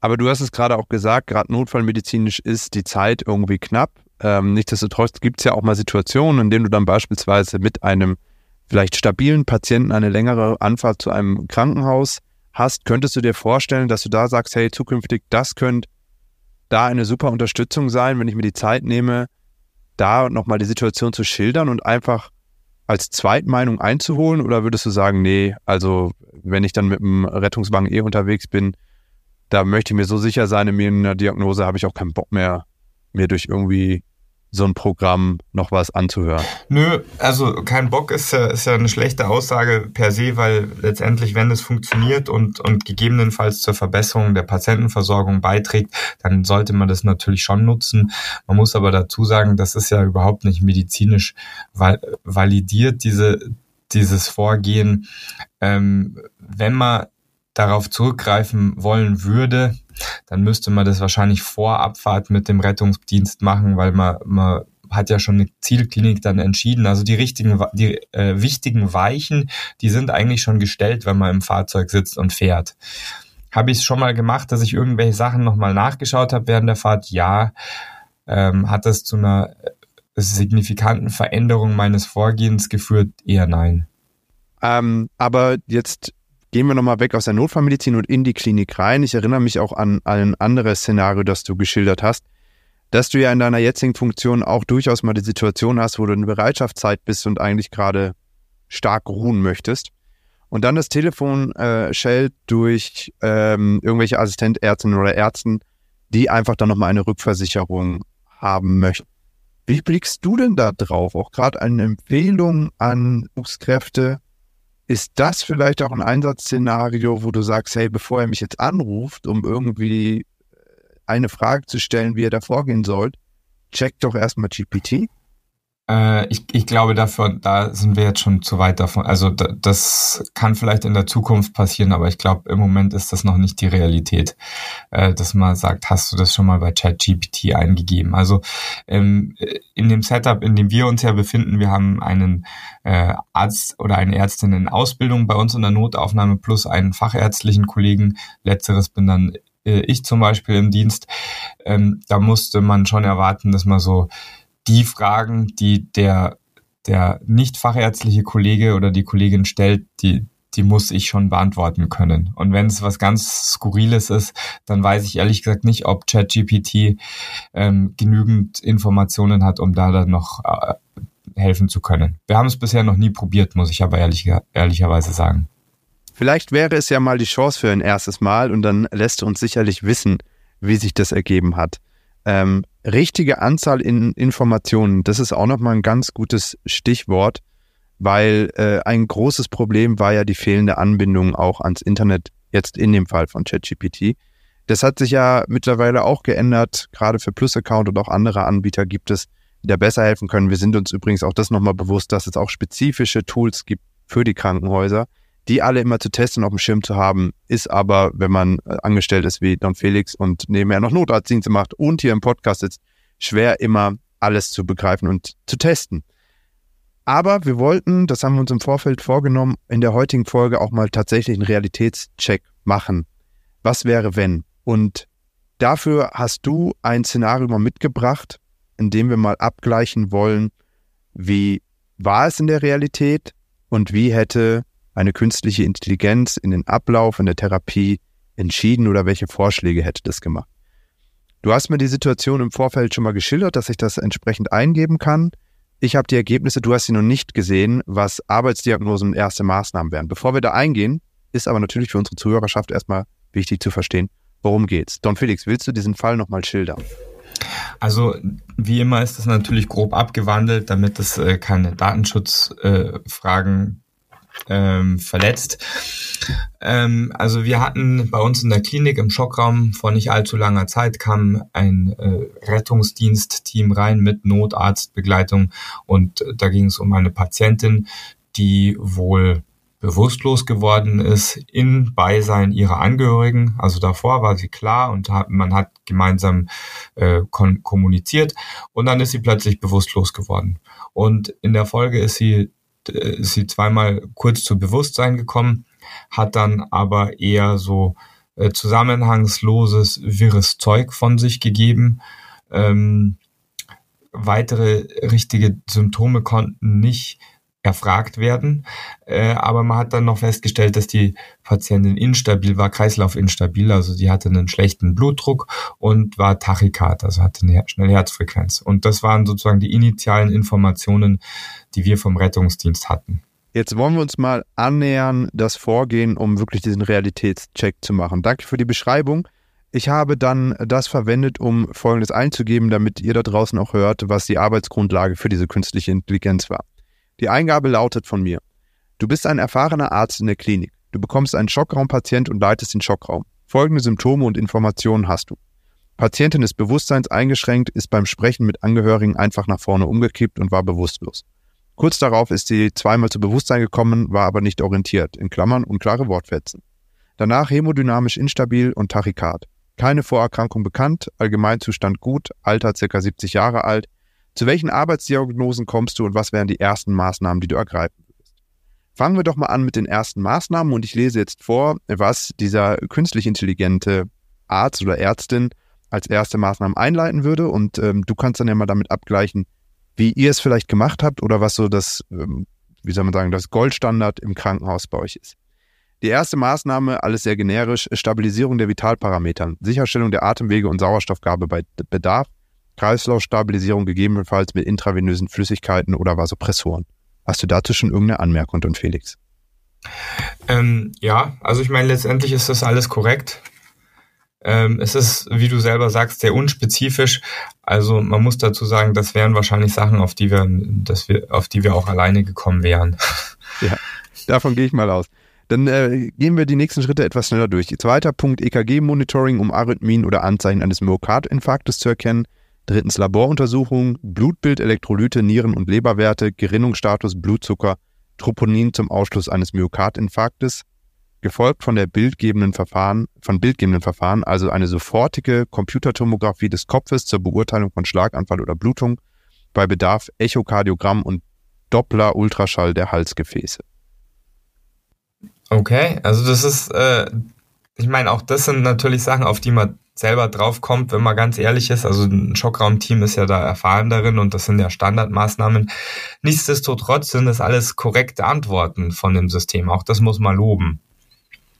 Aber du hast es gerade auch gesagt, gerade notfallmedizinisch ist die Zeit irgendwie knapp. Ähm, nichtsdestotrotz gibt es ja auch mal Situationen, in denen du dann beispielsweise mit einem vielleicht stabilen Patienten eine längere Anfahrt zu einem Krankenhaus hast. Könntest du dir vorstellen, dass du da sagst, hey, zukünftig, das könnte da eine super Unterstützung sein, wenn ich mir die Zeit nehme, da nochmal die Situation zu schildern und einfach als Zweitmeinung einzuholen? Oder würdest du sagen, nee, also wenn ich dann mit dem Rettungswagen eh unterwegs bin, da möchte ich mir so sicher sein in mir in der Diagnose, habe ich auch keinen Bock mehr, mir durch irgendwie so ein Programm noch was anzuhören? Nö, also kein Bock ist ja, ist ja eine schlechte Aussage per se, weil letztendlich, wenn es funktioniert und, und gegebenenfalls zur Verbesserung der Patientenversorgung beiträgt, dann sollte man das natürlich schon nutzen. Man muss aber dazu sagen, das ist ja überhaupt nicht medizinisch validiert, diese, dieses Vorgehen. Ähm, wenn man darauf zurückgreifen wollen würde, dann müsste man das wahrscheinlich vor Abfahrt mit dem Rettungsdienst machen, weil man, man hat ja schon eine Zielklinik dann entschieden. Also die richtigen, die äh, wichtigen Weichen, die sind eigentlich schon gestellt, wenn man im Fahrzeug sitzt und fährt. Habe ich es schon mal gemacht, dass ich irgendwelche Sachen nochmal nachgeschaut habe während der Fahrt? Ja. Ähm, hat das zu einer signifikanten Veränderung meines Vorgehens geführt? Eher nein. Ähm, aber jetzt Gehen wir nochmal weg aus der Notfallmedizin und in die Klinik rein. Ich erinnere mich auch an ein anderes Szenario, das du geschildert hast, dass du ja in deiner jetzigen Funktion auch durchaus mal die Situation hast, wo du in Bereitschaftszeit bist und eigentlich gerade stark ruhen möchtest. Und dann das Telefon äh, schellt durch ähm, irgendwelche Assistentärztinnen oder Ärzten, die einfach dann nochmal eine Rückversicherung haben möchten. Wie blickst du denn da drauf? Auch gerade eine Empfehlung an Berufskräfte. Ist das vielleicht auch ein Einsatzszenario, wo du sagst, hey, bevor er mich jetzt anruft, um irgendwie eine Frage zu stellen, wie er da vorgehen soll, check doch erstmal GPT? Äh, ich, ich glaube, dafür, da sind wir jetzt schon zu weit davon. Also da, das kann vielleicht in der Zukunft passieren, aber ich glaube, im Moment ist das noch nicht die Realität, äh, dass man sagt, hast du das schon mal bei ChatGPT eingegeben? Also ähm, in dem Setup, in dem wir uns ja befinden, wir haben einen äh, Arzt oder eine Ärztin in Ausbildung bei uns in der Notaufnahme plus einen fachärztlichen Kollegen. Letzteres bin dann äh, ich zum Beispiel im Dienst. Ähm, da musste man schon erwarten, dass man so die Fragen, die der, der nicht fachärztliche Kollege oder die Kollegin stellt, die, die muss ich schon beantworten können. Und wenn es was ganz Skurriles ist, dann weiß ich ehrlich gesagt nicht, ob ChatGPT ähm, genügend Informationen hat, um da dann noch äh, helfen zu können. Wir haben es bisher noch nie probiert, muss ich aber ehrlich, ehrlicherweise sagen. Vielleicht wäre es ja mal die Chance für ein erstes Mal und dann lässt du uns sicherlich wissen, wie sich das ergeben hat. Ähm, richtige Anzahl in Informationen, das ist auch nochmal ein ganz gutes Stichwort, weil äh, ein großes Problem war ja die fehlende Anbindung auch ans Internet, jetzt in dem Fall von ChatGPT. Das hat sich ja mittlerweile auch geändert, gerade für Plus-Account und auch andere Anbieter gibt es, die da besser helfen können. Wir sind uns übrigens auch das nochmal bewusst, dass es auch spezifische Tools gibt für die Krankenhäuser, die alle immer zu testen auf dem Schirm zu haben, ist aber, wenn man äh, angestellt ist wie Don Felix und nebenher noch Notarztdienste macht und hier im Podcast sitzt, schwer immer alles zu begreifen und zu testen. Aber wir wollten, das haben wir uns im Vorfeld vorgenommen, in der heutigen Folge auch mal tatsächlich einen Realitätscheck machen. Was wäre wenn? Und dafür hast du ein Szenario mal mitgebracht, in dem wir mal abgleichen wollen, wie war es in der Realität und wie hätte eine künstliche Intelligenz in den Ablauf in der Therapie entschieden oder welche Vorschläge hätte das gemacht? Du hast mir die Situation im Vorfeld schon mal geschildert, dass ich das entsprechend eingeben kann. Ich habe die Ergebnisse, du hast sie noch nicht gesehen, was Arbeitsdiagnosen und erste Maßnahmen wären. Bevor wir da eingehen, ist aber natürlich für unsere Zuhörerschaft erstmal wichtig zu verstehen, worum geht's. Don Felix, willst du diesen Fall nochmal schildern? Also wie immer ist das natürlich grob abgewandelt, damit es äh, keine Datenschutzfragen ähm, verletzt. Ähm, also wir hatten bei uns in der Klinik im Schockraum vor nicht allzu langer Zeit kam ein äh, Rettungsdienstteam rein mit Notarztbegleitung und da ging es um eine Patientin, die wohl bewusstlos geworden ist in Beisein ihrer Angehörigen. Also davor war sie klar und hat, man hat gemeinsam äh, kommuniziert und dann ist sie plötzlich bewusstlos geworden. Und in der Folge ist sie äh, ist sie zweimal kurz zu Bewusstsein gekommen, hat dann aber eher so äh, zusammenhangsloses, wirres Zeug von sich gegeben. Ähm, weitere richtige Symptome konnten nicht erfragt werden. Äh, aber man hat dann noch festgestellt, dass die Patientin instabil war, kreislaufinstabil, also sie hatte einen schlechten Blutdruck und war Tachykard, also hatte eine schnelle Herzfrequenz. Und das waren sozusagen die initialen Informationen, die wir vom Rettungsdienst hatten. Jetzt wollen wir uns mal annähern, das Vorgehen, um wirklich diesen Realitätscheck zu machen. Danke für die Beschreibung. Ich habe dann das verwendet, um Folgendes einzugeben, damit ihr da draußen auch hört, was die Arbeitsgrundlage für diese künstliche Intelligenz war. Die Eingabe lautet von mir. Du bist ein erfahrener Arzt in der Klinik. Du bekommst einen Schockraumpatient und leitest den Schockraum. Folgende Symptome und Informationen hast du. Patientin ist bewusstseinseingeschränkt, ist beim Sprechen mit Angehörigen einfach nach vorne umgekippt und war bewusstlos. Kurz darauf ist sie zweimal zu Bewusstsein gekommen, war aber nicht orientiert, in Klammern unklare Wortfetzen. Danach hemodynamisch instabil und Tachykard. Keine Vorerkrankung bekannt, Allgemeinzustand gut, Alter ca. 70 Jahre alt, zu welchen Arbeitsdiagnosen kommst du und was wären die ersten Maßnahmen, die du ergreifen würdest? Fangen wir doch mal an mit den ersten Maßnahmen und ich lese jetzt vor, was dieser künstlich intelligente Arzt oder Ärztin als erste Maßnahmen einleiten würde und ähm, du kannst dann ja mal damit abgleichen, wie ihr es vielleicht gemacht habt oder was so das, ähm, wie soll man sagen, das Goldstandard im Krankenhaus bei euch ist. Die erste Maßnahme, alles sehr generisch, Stabilisierung der Vitalparametern, Sicherstellung der Atemwege und Sauerstoffgabe bei Bedarf, Kreislaufstabilisierung gegebenenfalls mit intravenösen Flüssigkeiten oder Vasopressoren. Hast du dazu schon irgendeine Anmerkung, Don Felix? Ähm, ja, also ich meine, letztendlich ist das alles korrekt. Ähm, es ist, wie du selber sagst, sehr unspezifisch. Also man muss dazu sagen, das wären wahrscheinlich Sachen, auf die wir, dass wir, auf die wir auch alleine gekommen wären. Ja, davon gehe ich mal aus. Dann äh, gehen wir die nächsten Schritte etwas schneller durch. Zweiter Punkt EKG-Monitoring, um Arrhythmien oder Anzeichen eines Myokardinfarktes zu erkennen. Drittens Laboruntersuchungen, Blutbild, Elektrolyte, Nieren- und Leberwerte, Gerinnungsstatus, Blutzucker, Troponin zum Ausschluss eines Myokardinfarktes gefolgt von der bildgebenden Verfahren, von bildgebenden Verfahren, also eine sofortige Computertomographie des Kopfes zur Beurteilung von Schlaganfall oder Blutung, bei Bedarf Echokardiogramm und Doppler-Ultraschall der Halsgefäße. Okay, also das ist, äh, ich meine, auch das sind natürlich Sachen, auf die man selber draufkommt, wenn man ganz ehrlich ist. Also ein Schockraumteam ist ja da erfahren darin und das sind ja Standardmaßnahmen. Nichtsdestotrotz sind das alles korrekte Antworten von dem System. Auch das muss man loben.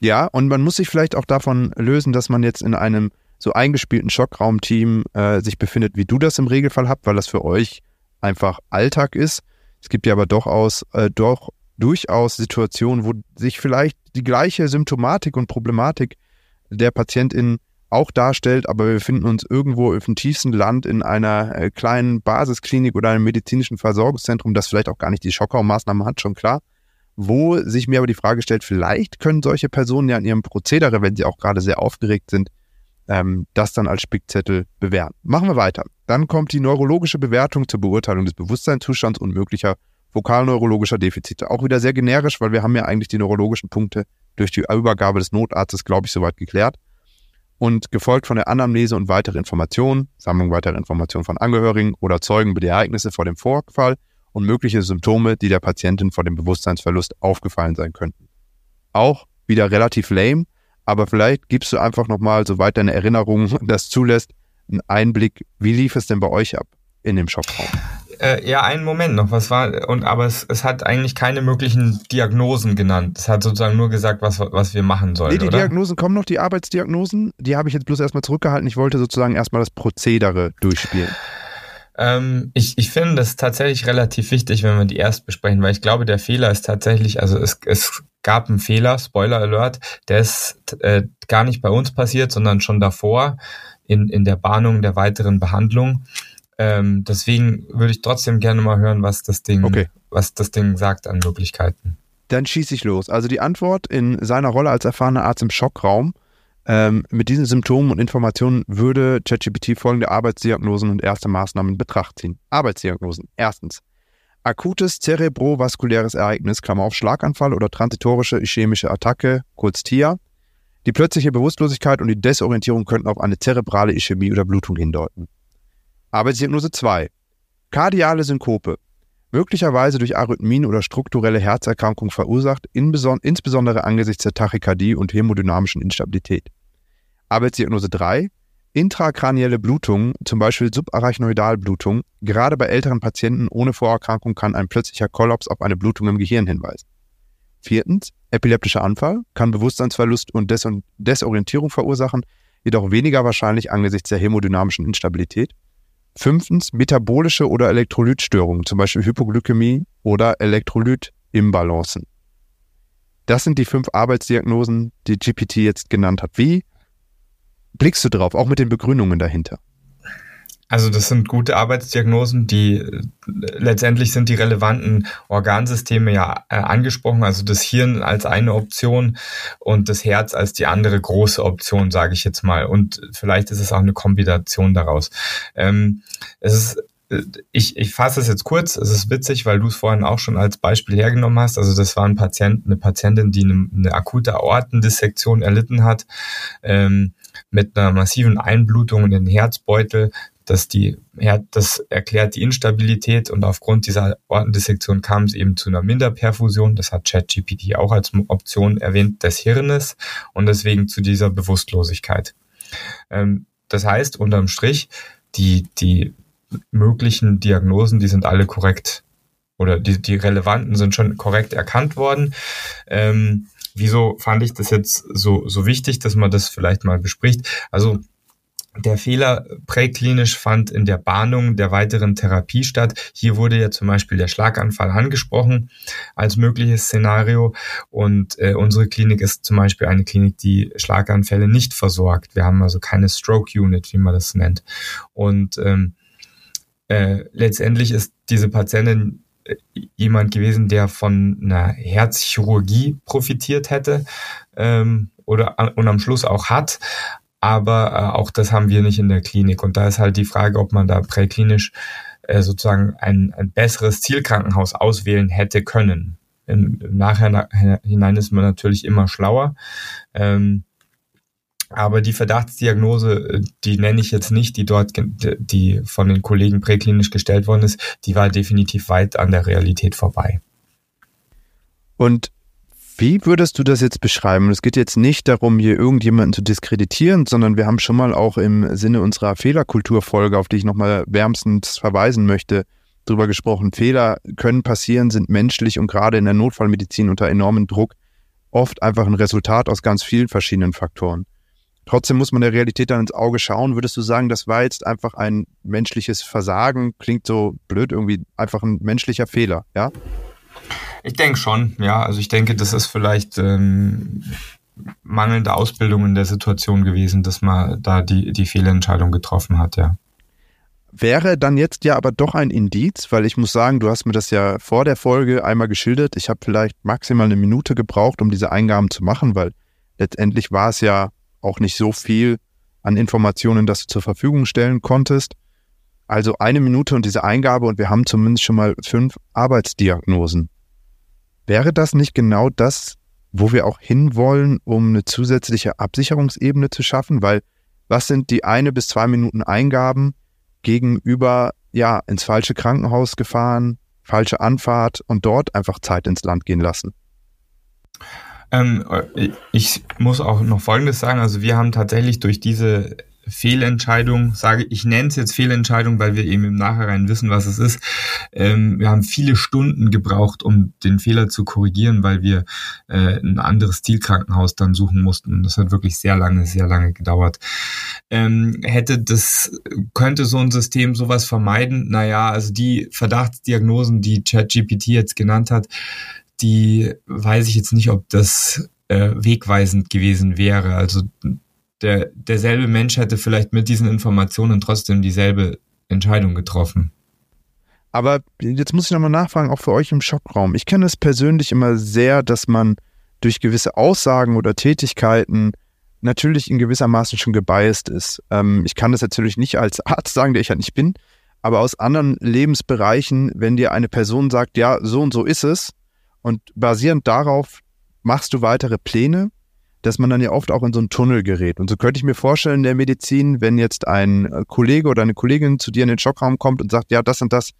Ja, und man muss sich vielleicht auch davon lösen, dass man jetzt in einem so eingespielten Schockraumteam äh, sich befindet, wie du das im Regelfall habt, weil das für euch einfach Alltag ist. Es gibt ja aber doch aus, äh, doch durchaus Situationen, wo sich vielleicht die gleiche Symptomatik und Problematik der Patientin auch darstellt, aber wir befinden uns irgendwo im tiefsten Land in einer äh, kleinen Basisklinik oder einem medizinischen Versorgungszentrum, das vielleicht auch gar nicht die Schockraummaßnahmen hat, schon klar wo sich mir aber die Frage stellt, vielleicht können solche Personen ja in ihrem Prozedere, wenn sie auch gerade sehr aufgeregt sind, ähm, das dann als Spickzettel bewähren. Machen wir weiter. Dann kommt die neurologische Bewertung zur Beurteilung des Bewusstseinszustands und möglicher vokalneurologischer Defizite. Auch wieder sehr generisch, weil wir haben ja eigentlich die neurologischen Punkte durch die Übergabe des Notarztes, glaube ich, soweit geklärt. Und gefolgt von der Anamnese und weitere Informationen, Sammlung weiterer Informationen von Angehörigen oder Zeugen über die Ereignisse vor dem Vorfall und mögliche Symptome, die der Patientin vor dem Bewusstseinsverlust aufgefallen sein könnten. Auch wieder relativ lame, aber vielleicht gibst du einfach nochmal, soweit deine Erinnerung das zulässt, einen Einblick, wie lief es denn bei euch ab in dem Shopraum? Äh, ja, einen Moment noch, was war, und aber es, es hat eigentlich keine möglichen Diagnosen genannt. Es hat sozusagen nur gesagt, was, was wir machen sollen. Nee, die oder? Diagnosen kommen noch, die Arbeitsdiagnosen, die habe ich jetzt bloß erstmal zurückgehalten. Ich wollte sozusagen erstmal das Prozedere durchspielen. Ähm, ich ich finde das tatsächlich relativ wichtig, wenn wir die erst besprechen, weil ich glaube, der Fehler ist tatsächlich, also es, es gab einen Fehler, Spoiler Alert, der ist äh, gar nicht bei uns passiert, sondern schon davor in, in der Bahnung der weiteren Behandlung. Ähm, deswegen würde ich trotzdem gerne mal hören, was das Ding, okay. was das Ding sagt an Möglichkeiten. Dann schieße ich los. Also die Antwort in seiner Rolle als erfahrener Arzt im Schockraum ähm, mit diesen Symptomen und Informationen würde ChatGPT folgende Arbeitsdiagnosen und erste Maßnahmen in Betracht ziehen. Arbeitsdiagnosen. Erstens. Akutes zerebrovaskuläres Ereignis, Klammer auf Schlaganfall oder transitorische ischämische Attacke, kurz TIA. Die plötzliche Bewusstlosigkeit und die Desorientierung könnten auf eine zerebrale Ischämie oder Blutung hindeuten. Arbeitsdiagnose 2. Kardiale Synkope. Möglicherweise durch Arrhythmien oder strukturelle Herzerkrankung verursacht, insbesondere angesichts der Tachykardie und hämodynamischen Instabilität. Arbeitsdiagnose 3. Intrakranielle Blutung, zum Beispiel Subarachnoidalblutung, gerade bei älteren Patienten ohne Vorerkrankung kann ein plötzlicher Kollaps auf eine Blutung im Gehirn hinweisen. Viertens, epileptischer Anfall kann Bewusstseinsverlust und Desorientierung verursachen, jedoch weniger wahrscheinlich angesichts der hämodynamischen Instabilität. Fünftens, metabolische oder Elektrolytstörungen, zum Beispiel Hypoglykämie oder Elektrolytimbalancen. Das sind die fünf Arbeitsdiagnosen, die GPT jetzt genannt hat. Wie blickst du drauf, auch mit den Begründungen dahinter? Also das sind gute Arbeitsdiagnosen, die äh, letztendlich sind die relevanten Organsysteme ja äh, angesprochen, also das Hirn als eine Option und das Herz als die andere große Option, sage ich jetzt mal. Und vielleicht ist es auch eine Kombination daraus. Ähm, es ist äh, ich, ich fasse es jetzt kurz. Es ist witzig, weil du es vorhin auch schon als Beispiel hergenommen hast. Also das war ein Patient, eine Patientin, die eine, eine akute Aortendissektion erlitten hat, ähm, mit einer massiven Einblutung in den Herzbeutel, dass die, ja, das erklärt die Instabilität und aufgrund dieser Ortendissektion kam es eben zu einer Minderperfusion, das hat ChatGPT auch als Option erwähnt, des Hirnes und deswegen zu dieser Bewusstlosigkeit. Ähm, das heißt, unterm Strich, die, die möglichen Diagnosen, die sind alle korrekt oder die, die relevanten sind schon korrekt erkannt worden. Ähm, wieso fand ich das jetzt so, so wichtig, dass man das vielleicht mal bespricht? Also der Fehler präklinisch fand in der Bahnung der weiteren Therapie statt. Hier wurde ja zum Beispiel der Schlaganfall angesprochen als mögliches Szenario. Und äh, unsere Klinik ist zum Beispiel eine Klinik, die Schlaganfälle nicht versorgt. Wir haben also keine Stroke Unit, wie man das nennt. Und ähm, äh, letztendlich ist diese Patientin äh, jemand gewesen, der von einer Herzchirurgie profitiert hätte ähm, oder und am Schluss auch hat, aber äh, auch das haben wir nicht in der Klinik. Und da ist halt die Frage, ob man da präklinisch äh, sozusagen ein, ein besseres Zielkrankenhaus auswählen hätte können. Im, im Nachhinein ist man natürlich immer schlauer. Ähm, aber die Verdachtsdiagnose, äh, die nenne ich jetzt nicht, die dort, die von den Kollegen präklinisch gestellt worden ist, die war definitiv weit an der Realität vorbei. Und wie würdest du das jetzt beschreiben? Es geht jetzt nicht darum, hier irgendjemanden zu diskreditieren, sondern wir haben schon mal auch im Sinne unserer Fehlerkulturfolge, auf die ich nochmal wärmstens verweisen möchte, darüber gesprochen. Fehler können passieren, sind menschlich und gerade in der Notfallmedizin unter enormem Druck oft einfach ein Resultat aus ganz vielen verschiedenen Faktoren. Trotzdem muss man der Realität dann ins Auge schauen. Würdest du sagen, das war jetzt einfach ein menschliches Versagen? Klingt so blöd, irgendwie einfach ein menschlicher Fehler, ja? Ich denke schon, ja. Also ich denke, das ist vielleicht ähm, mangelnde Ausbildung in der Situation gewesen, dass man da die, die Fehlentscheidung getroffen hat, ja. Wäre dann jetzt ja aber doch ein Indiz, weil ich muss sagen, du hast mir das ja vor der Folge einmal geschildert. Ich habe vielleicht maximal eine Minute gebraucht, um diese Eingaben zu machen, weil letztendlich war es ja auch nicht so viel an Informationen, dass du zur Verfügung stellen konntest. Also eine Minute und diese Eingabe und wir haben zumindest schon mal fünf Arbeitsdiagnosen. Wäre das nicht genau das, wo wir auch hinwollen, um eine zusätzliche Absicherungsebene zu schaffen? Weil was sind die eine bis zwei Minuten Eingaben gegenüber, ja, ins falsche Krankenhaus gefahren, falsche Anfahrt und dort einfach Zeit ins Land gehen lassen? Ähm, ich muss auch noch Folgendes sagen. Also wir haben tatsächlich durch diese Fehlentscheidung, sage ich nenne es jetzt Fehlentscheidung, weil wir eben im Nachhinein wissen, was es ist. Ähm, wir haben viele Stunden gebraucht, um den Fehler zu korrigieren, weil wir äh, ein anderes Zielkrankenhaus dann suchen mussten. Das hat wirklich sehr lange, sehr lange gedauert. Ähm, hätte das, könnte so ein System sowas vermeiden? Naja, also die Verdachtsdiagnosen, die ChatGPT jetzt genannt hat, die weiß ich jetzt nicht, ob das äh, wegweisend gewesen wäre. Also der, derselbe Mensch hätte vielleicht mit diesen Informationen trotzdem dieselbe Entscheidung getroffen. Aber jetzt muss ich nochmal nachfragen, auch für euch im Schockraum. Ich kenne es persönlich immer sehr, dass man durch gewisse Aussagen oder Tätigkeiten natürlich in gewissermaßen schon gebiased ist. Ähm, ich kann das natürlich nicht als Arzt sagen, der ich ja nicht bin, aber aus anderen Lebensbereichen, wenn dir eine Person sagt, ja, so und so ist es, und basierend darauf machst du weitere Pläne, dass man dann ja oft auch in so einen Tunnel gerät. Und so könnte ich mir vorstellen, in der Medizin, wenn jetzt ein äh, Kollege oder eine Kollegin zu dir in den Schockraum kommt und sagt, ja, das und das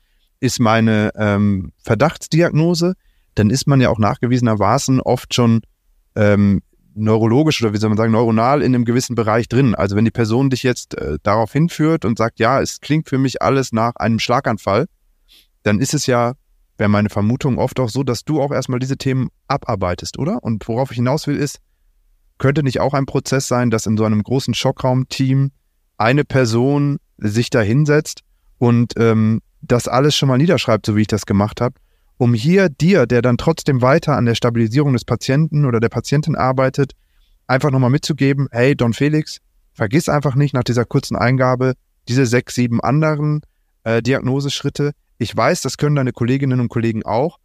ist meine ähm, Verdachtsdiagnose, dann ist man ja auch nachgewiesenermaßen oft schon ähm, neurologisch oder wie soll man sagen, neuronal in einem gewissen Bereich drin. Also wenn die Person dich jetzt äh, darauf hinführt und sagt, ja, es klingt für mich alles nach einem Schlaganfall, dann ist es ja, wäre meine Vermutung oft auch so, dass du auch erstmal diese Themen abarbeitest, oder? Und worauf ich hinaus will, ist, könnte nicht auch ein Prozess sein, dass in so einem großen Schockraumteam eine Person sich da hinsetzt und ähm, das alles schon mal niederschreibt, so wie ich das gemacht habe, um hier dir, der dann trotzdem weiter an der Stabilisierung des Patienten oder der Patientin arbeitet, einfach nochmal mitzugeben, hey, Don Felix, vergiss einfach nicht nach dieser kurzen Eingabe diese sechs, sieben anderen äh, Diagnoseschritte. Ich weiß, das können deine Kolleginnen und Kollegen auch,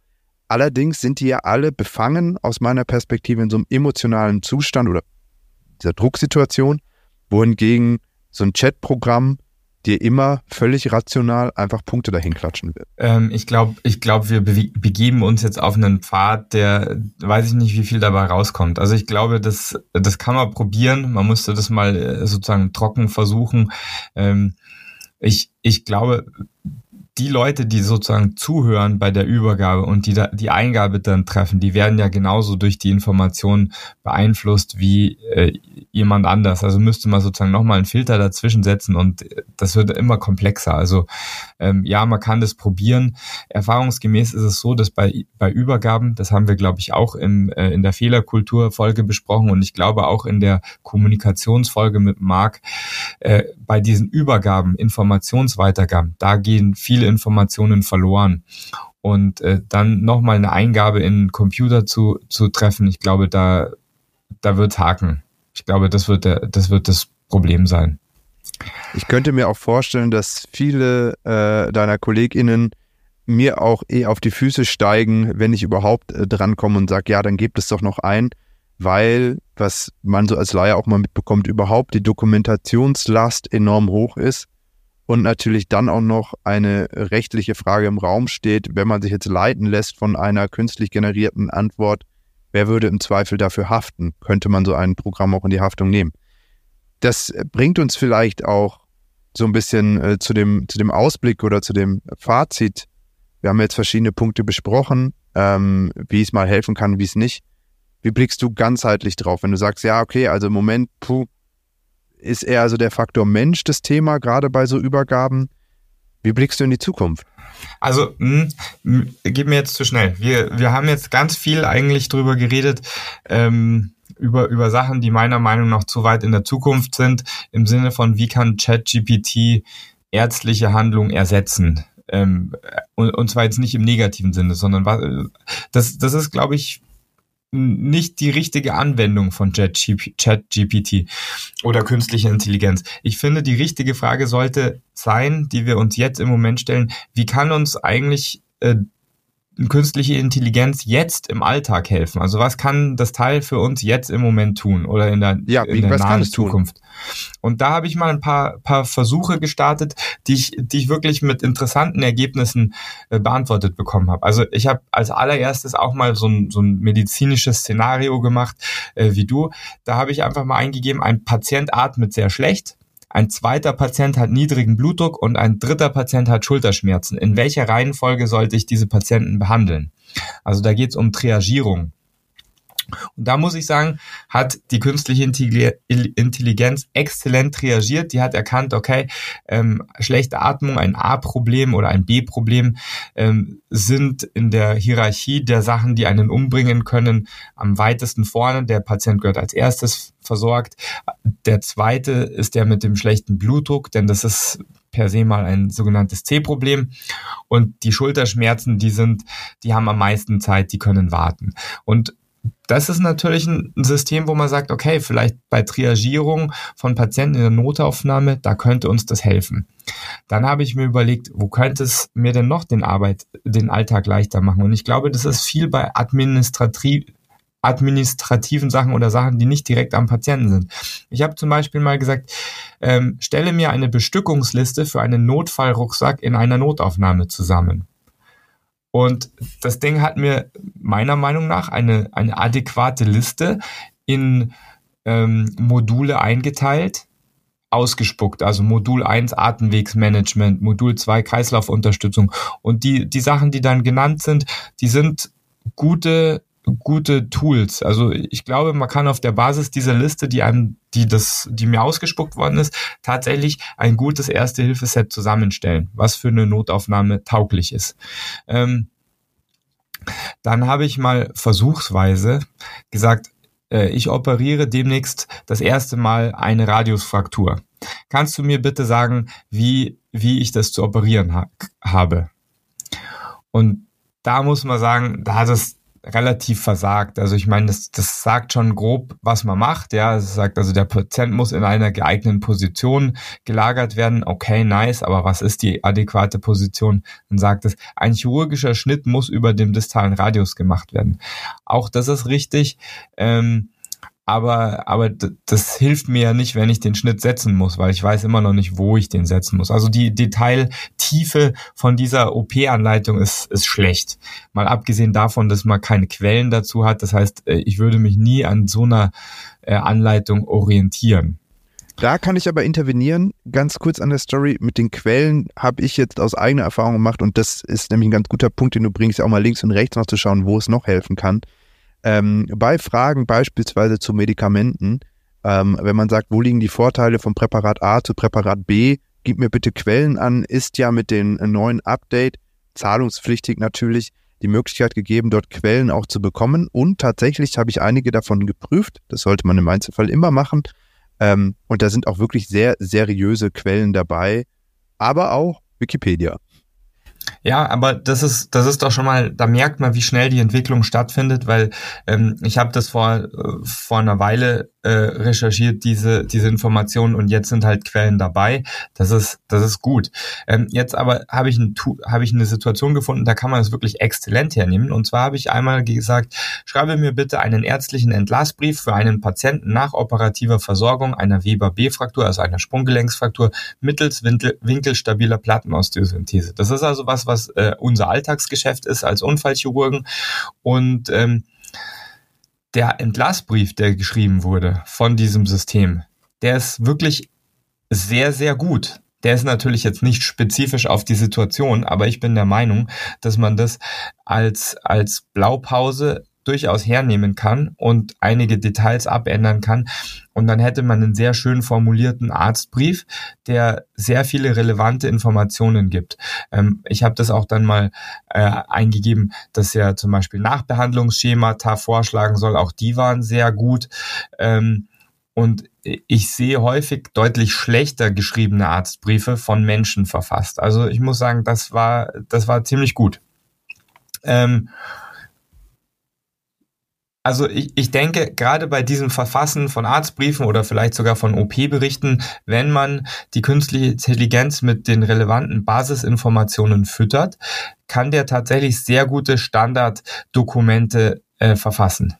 Allerdings sind die ja alle befangen aus meiner Perspektive in so einem emotionalen Zustand oder dieser Drucksituation, wohingegen so ein Chatprogramm dir immer völlig rational einfach Punkte dahin klatschen wird. Ähm, ich glaube, ich glaube, wir be begeben uns jetzt auf einen Pfad, der weiß ich nicht, wie viel dabei rauskommt. Also ich glaube, das, das kann man probieren. Man musste das mal äh, sozusagen trocken versuchen. Ähm, ich, ich glaube, die Leute, die sozusagen zuhören bei der Übergabe und die da, die Eingabe dann treffen, die werden ja genauso durch die Information beeinflusst wie äh, jemand anders. Also müsste man sozusagen nochmal einen Filter dazwischen setzen und das wird immer komplexer. Also ähm, ja, man kann das probieren. Erfahrungsgemäß ist es so, dass bei, bei Übergaben, das haben wir, glaube ich, auch im, äh, in der Fehlerkulturfolge besprochen und ich glaube auch in der Kommunikationsfolge mit Marc, äh, bei diesen Übergaben, Informationsweitergaben, da gehen viele Informationen verloren. Und äh, dann nochmal eine Eingabe in den Computer zu, zu treffen, ich glaube, da, da wird haken. Ich glaube, das wird, der, das wird das Problem sein. Ich könnte mir auch vorstellen, dass viele äh, deiner KollegInnen mir auch eh auf die Füße steigen, wenn ich überhaupt äh, drankomme und sage, ja, dann gebt es doch noch ein, weil, was man so als Laie auch mal mitbekommt, überhaupt die Dokumentationslast enorm hoch ist und natürlich dann auch noch eine rechtliche Frage im Raum steht, wenn man sich jetzt leiten lässt von einer künstlich generierten Antwort, wer würde im Zweifel dafür haften? Könnte man so ein Programm auch in die Haftung nehmen? Das bringt uns vielleicht auch so ein bisschen äh, zu, dem, zu dem Ausblick oder zu dem Fazit. Wir haben jetzt verschiedene Punkte besprochen, ähm, wie es mal helfen kann, wie es nicht. Wie blickst du ganzheitlich drauf, wenn du sagst, ja, okay, also im Moment, puh, ist eher also der Faktor Mensch das Thema, gerade bei so Übergaben. Wie blickst du in die Zukunft? Also, mh, hm, geht mir jetzt zu schnell. Wir, wir haben jetzt ganz viel eigentlich drüber geredet, ähm, über, über Sachen, die meiner Meinung nach zu weit in der Zukunft sind, im Sinne von, wie kann ChatGPT ärztliche Handlung ersetzen? Ähm, und, und zwar jetzt nicht im negativen Sinne, sondern was, das, das ist, glaube ich, nicht die richtige Anwendung von ChatGPT oder künstliche Intelligenz. Ich finde, die richtige Frage sollte sein, die wir uns jetzt im Moment stellen, wie kann uns eigentlich äh, künstliche Intelligenz jetzt im Alltag helfen? Also was kann das Teil für uns jetzt im Moment tun oder in der, ja, in der nahen Zukunft? Tun? Und da habe ich mal ein paar, paar Versuche gestartet, die ich, die ich wirklich mit interessanten Ergebnissen äh, beantwortet bekommen habe. Also ich habe als allererstes auch mal so ein, so ein medizinisches Szenario gemacht äh, wie du. Da habe ich einfach mal eingegeben, ein Patient atmet sehr schlecht ein zweiter Patient hat niedrigen Blutdruck und ein dritter Patient hat Schulterschmerzen. In welcher Reihenfolge sollte ich diese Patienten behandeln? Also da geht es um Triagierung. Und da muss ich sagen, hat die künstliche Intelligenz exzellent reagiert. Die hat erkannt, okay, ähm, schlechte Atmung, ein A-Problem oder ein B-Problem ähm, sind in der Hierarchie der Sachen, die einen umbringen können, am weitesten vorne. Der Patient gehört als erstes versorgt. Der zweite ist der mit dem schlechten Blutdruck, denn das ist per se mal ein sogenanntes C-Problem. Und die Schulterschmerzen, die sind, die haben am meisten Zeit, die können warten. Und das ist natürlich ein System, wo man sagt, okay, vielleicht bei Triagierung von Patienten in der Notaufnahme, da könnte uns das helfen. Dann habe ich mir überlegt, wo könnte es mir denn noch den Arbeit, den Alltag leichter machen? Und ich glaube, das ist viel bei administrativ, administrativen Sachen oder Sachen, die nicht direkt am Patienten sind. Ich habe zum Beispiel mal gesagt, ähm, stelle mir eine Bestückungsliste für einen Notfallrucksack in einer Notaufnahme zusammen. Und das Ding hat mir meiner Meinung nach eine, eine adäquate Liste in ähm, Module eingeteilt, ausgespuckt. Also Modul 1 Atemwegsmanagement, Modul 2 Kreislaufunterstützung. Und die, die Sachen, die dann genannt sind, die sind gute gute Tools. Also ich glaube, man kann auf der Basis dieser Liste, die einem, die das, die mir ausgespuckt worden ist, tatsächlich ein gutes Erste-Hilfe-Set zusammenstellen, was für eine Notaufnahme tauglich ist. Ähm, dann habe ich mal versuchsweise gesagt, äh, ich operiere demnächst das erste Mal eine Radiusfraktur. Kannst du mir bitte sagen, wie, wie ich das zu operieren ha habe? Und da muss man sagen, da hat es relativ versagt. Also ich meine, das, das sagt schon grob, was man macht. Ja, es sagt also, der Patient muss in einer geeigneten Position gelagert werden. Okay, nice, aber was ist die adäquate Position? Dann sagt es, ein chirurgischer Schnitt muss über dem distalen Radius gemacht werden. Auch das ist richtig. Ähm, aber, aber das hilft mir ja nicht, wenn ich den Schnitt setzen muss, weil ich weiß immer noch nicht, wo ich den setzen muss. Also die Detailtiefe von dieser OP-Anleitung ist, ist schlecht. Mal abgesehen davon, dass man keine Quellen dazu hat. Das heißt, äh, ich würde mich nie an so einer äh, Anleitung orientieren. Da kann ich aber intervenieren. Ganz kurz an der Story. Mit den Quellen habe ich jetzt aus eigener Erfahrung gemacht und das ist nämlich ein ganz guter Punkt, den du bringst, auch mal links und rechts noch zu schauen, wo es noch helfen kann. Ähm, bei Fragen beispielsweise zu Medikamenten, ähm, wenn man sagt, wo liegen die Vorteile von Präparat A zu Präparat B, gib mir bitte Quellen an, ist ja mit dem neuen Update zahlungspflichtig natürlich die Möglichkeit gegeben, dort Quellen auch zu bekommen. Und tatsächlich habe ich einige davon geprüft. Das sollte man im Einzelfall immer machen. Ähm, und da sind auch wirklich sehr seriöse Quellen dabei, aber auch Wikipedia. Ja, aber das ist, das ist doch schon mal, da merkt man, wie schnell die Entwicklung stattfindet, weil ähm, ich habe das vor, äh, vor einer Weile äh, recherchiert, diese, diese Informationen und jetzt sind halt Quellen dabei. Das ist, das ist gut. Ähm, jetzt aber habe ich, ein, hab ich eine Situation gefunden, da kann man es wirklich exzellent hernehmen. Und zwar habe ich einmal gesagt, schreibe mir bitte einen ärztlichen Entlassbrief für einen Patienten nach operativer Versorgung einer Weber-B-Fraktur, also einer Sprunggelenksfraktur, mittels winkel, winkelstabiler Plattenosteo-Synthese. Das ist also was, was äh, unser Alltagsgeschäft ist als Unfallchirurgen. Und ähm, der Entlassbrief, der geschrieben wurde von diesem System, der ist wirklich sehr, sehr gut. Der ist natürlich jetzt nicht spezifisch auf die Situation, aber ich bin der Meinung, dass man das als, als Blaupause durchaus hernehmen kann und einige Details abändern kann. Und dann hätte man einen sehr schön formulierten Arztbrief, der sehr viele relevante Informationen gibt. Ähm, ich habe das auch dann mal äh, eingegeben, dass er zum Beispiel Nachbehandlungsschemata vorschlagen soll. Auch die waren sehr gut. Ähm, und ich sehe häufig deutlich schlechter geschriebene Arztbriefe von Menschen verfasst. Also ich muss sagen, das war, das war ziemlich gut. Ähm, also ich, ich denke, gerade bei diesem Verfassen von Arztbriefen oder vielleicht sogar von OP-Berichten, wenn man die künstliche Intelligenz mit den relevanten Basisinformationen füttert, kann der tatsächlich sehr gute Standarddokumente äh, verfassen.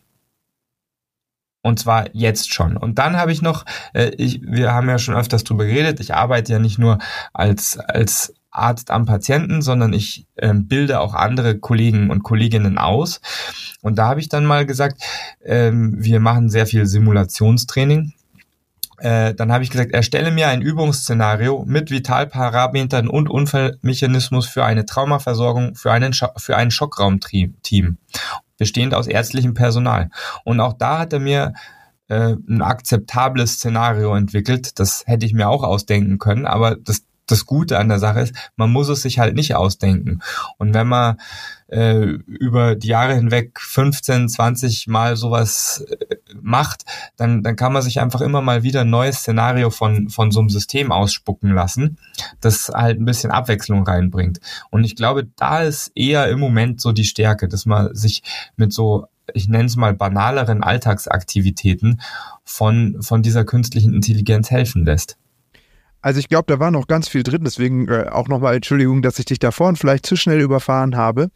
Und zwar jetzt schon. Und dann habe ich noch, äh, ich, wir haben ja schon öfters drüber geredet, ich arbeite ja nicht nur als, als Arzt am Patienten, sondern ich äh, bilde auch andere Kollegen und Kolleginnen aus. Und da habe ich dann mal gesagt, ähm, wir machen sehr viel Simulationstraining. Äh, dann habe ich gesagt, erstelle mir ein Übungsszenario mit Vitalparametern und Unfallmechanismus für eine Traumaversorgung für, einen für ein Schockraumteam, bestehend aus ärztlichem Personal. Und auch da hat er mir äh, ein akzeptables Szenario entwickelt. Das hätte ich mir auch ausdenken können, aber das das Gute an der Sache ist, man muss es sich halt nicht ausdenken. Und wenn man äh, über die Jahre hinweg 15, 20 Mal sowas äh, macht, dann, dann kann man sich einfach immer mal wieder ein neues Szenario von, von so einem System ausspucken lassen, das halt ein bisschen Abwechslung reinbringt. Und ich glaube, da ist eher im Moment so die Stärke, dass man sich mit so ich nenne es mal banaleren Alltagsaktivitäten von, von dieser künstlichen Intelligenz helfen lässt. Also ich glaube, da war noch ganz viel drin, deswegen äh, auch nochmal Entschuldigung, dass ich dich da vorhin vielleicht zu schnell überfahren habe.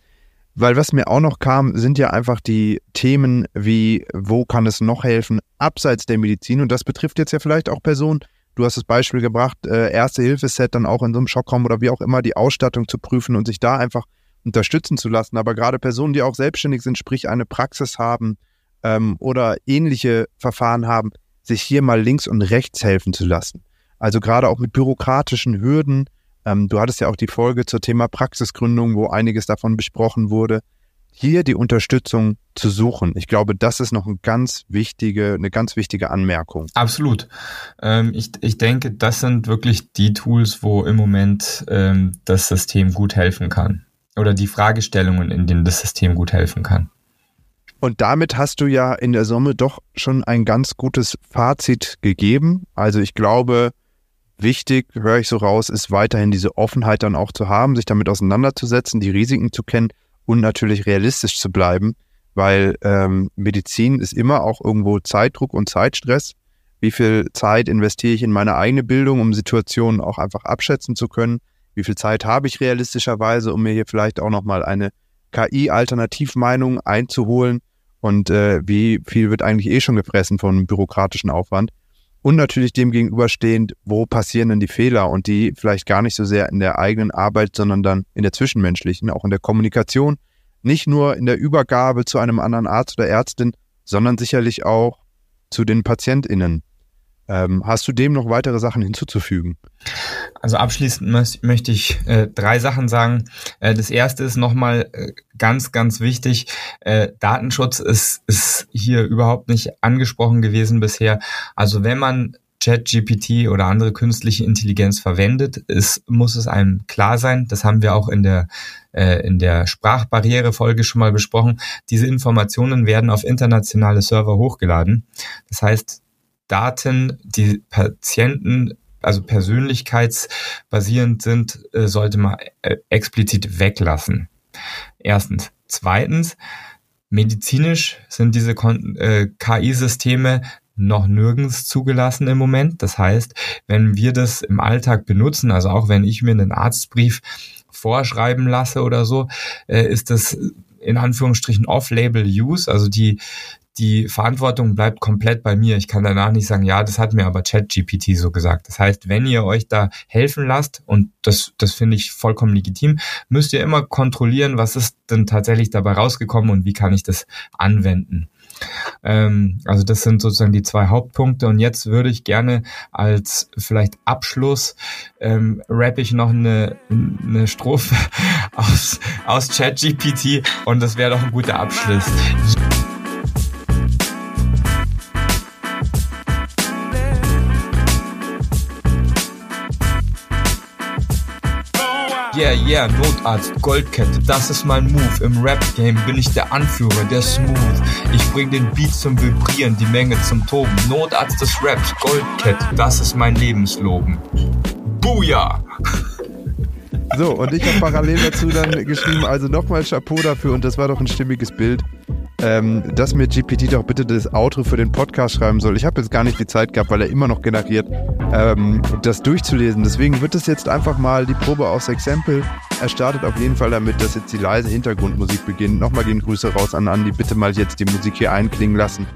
Weil was mir auch noch kam, sind ja einfach die Themen wie, wo kann es noch helfen, abseits der Medizin. Und das betrifft jetzt ja vielleicht auch Personen, du hast das Beispiel gebracht, äh, Erste-Hilfe-Set dann auch in so einem Schockraum oder wie auch immer die Ausstattung zu prüfen und sich da einfach unterstützen zu lassen. Aber gerade Personen, die auch selbstständig sind, sprich eine Praxis haben ähm, oder ähnliche Verfahren haben, sich hier mal links und rechts helfen zu lassen. Also gerade auch mit bürokratischen Hürden. Ähm, du hattest ja auch die Folge zur Thema Praxisgründung, wo einiges davon besprochen wurde. Hier die Unterstützung zu suchen. Ich glaube, das ist noch eine ganz wichtige, eine ganz wichtige Anmerkung. Absolut. Ähm, ich, ich denke, das sind wirklich die Tools, wo im Moment ähm, das System gut helfen kann. Oder die Fragestellungen, in denen das System gut helfen kann. Und damit hast du ja in der Summe doch schon ein ganz gutes Fazit gegeben. Also ich glaube, Wichtig, höre ich so raus, ist weiterhin diese Offenheit dann auch zu haben, sich damit auseinanderzusetzen, die Risiken zu kennen und natürlich realistisch zu bleiben, weil ähm, Medizin ist immer auch irgendwo Zeitdruck und Zeitstress. Wie viel Zeit investiere ich in meine eigene Bildung, um Situationen auch einfach abschätzen zu können? Wie viel Zeit habe ich realistischerweise, um mir hier vielleicht auch nochmal eine KI-Alternativmeinung einzuholen? Und äh, wie viel wird eigentlich eh schon gefressen von bürokratischen Aufwand? Und natürlich dem gegenüberstehend, wo passieren denn die Fehler und die vielleicht gar nicht so sehr in der eigenen Arbeit, sondern dann in der zwischenmenschlichen, auch in der Kommunikation, nicht nur in der Übergabe zu einem anderen Arzt oder Ärztin, sondern sicherlich auch zu den PatientInnen. Ähm, hast du dem noch weitere Sachen hinzuzufügen? Also abschließend möchte ich äh, drei Sachen sagen. Äh, das erste ist nochmal äh, ganz, ganz wichtig. Äh, Datenschutz ist, ist hier überhaupt nicht angesprochen gewesen bisher. Also wenn man ChatGPT oder andere künstliche Intelligenz verwendet, ist, muss es einem klar sein. Das haben wir auch in der äh, in der Sprachbarriere-Folge schon mal besprochen. Diese Informationen werden auf internationale Server hochgeladen. Das heißt, Daten, die Patienten also persönlichkeitsbasierend sind, äh, sollte man äh, explizit weglassen. Erstens. Zweitens, medizinisch sind diese äh, KI-Systeme noch nirgends zugelassen im Moment. Das heißt, wenn wir das im Alltag benutzen, also auch wenn ich mir einen Arztbrief vorschreiben lasse oder so, ist das in Anführungsstrichen Off-Label-Use, also die die Verantwortung bleibt komplett bei mir. Ich kann danach nicht sagen, ja, das hat mir aber ChatGPT so gesagt. Das heißt, wenn ihr euch da helfen lasst, und das, das finde ich vollkommen legitim, müsst ihr immer kontrollieren, was ist denn tatsächlich dabei rausgekommen und wie kann ich das anwenden. Ähm, also das sind sozusagen die zwei Hauptpunkte. Und jetzt würde ich gerne als vielleicht Abschluss ähm, rappe ich noch eine, eine Strophe aus, aus ChatGPT und das wäre doch ein guter Abschluss. Yeah, yeah, Notarzt, Goldkette, das ist mein Move. Im Rap-Game bin ich der Anführer, der Smooth. Ich bring den Beat zum Vibrieren, die Menge zum Toben. Notarzt des Raps, Goldkette, das ist mein Lebensloben. Booyah! So, und ich habe parallel dazu dann geschrieben, also nochmal Chapeau dafür und das war doch ein stimmiges Bild ähm, dass mir GPT doch bitte das Outro für den Podcast schreiben soll. Ich habe jetzt gar nicht die Zeit gehabt, weil er immer noch generiert, ähm, das durchzulesen. Deswegen wird es jetzt einfach mal die Probe aus Exempel. Er startet auf jeden Fall damit, dass jetzt die leise Hintergrundmusik beginnt. Nochmal gehen Grüße raus an Andi. Bitte mal jetzt die Musik hier einklingen lassen.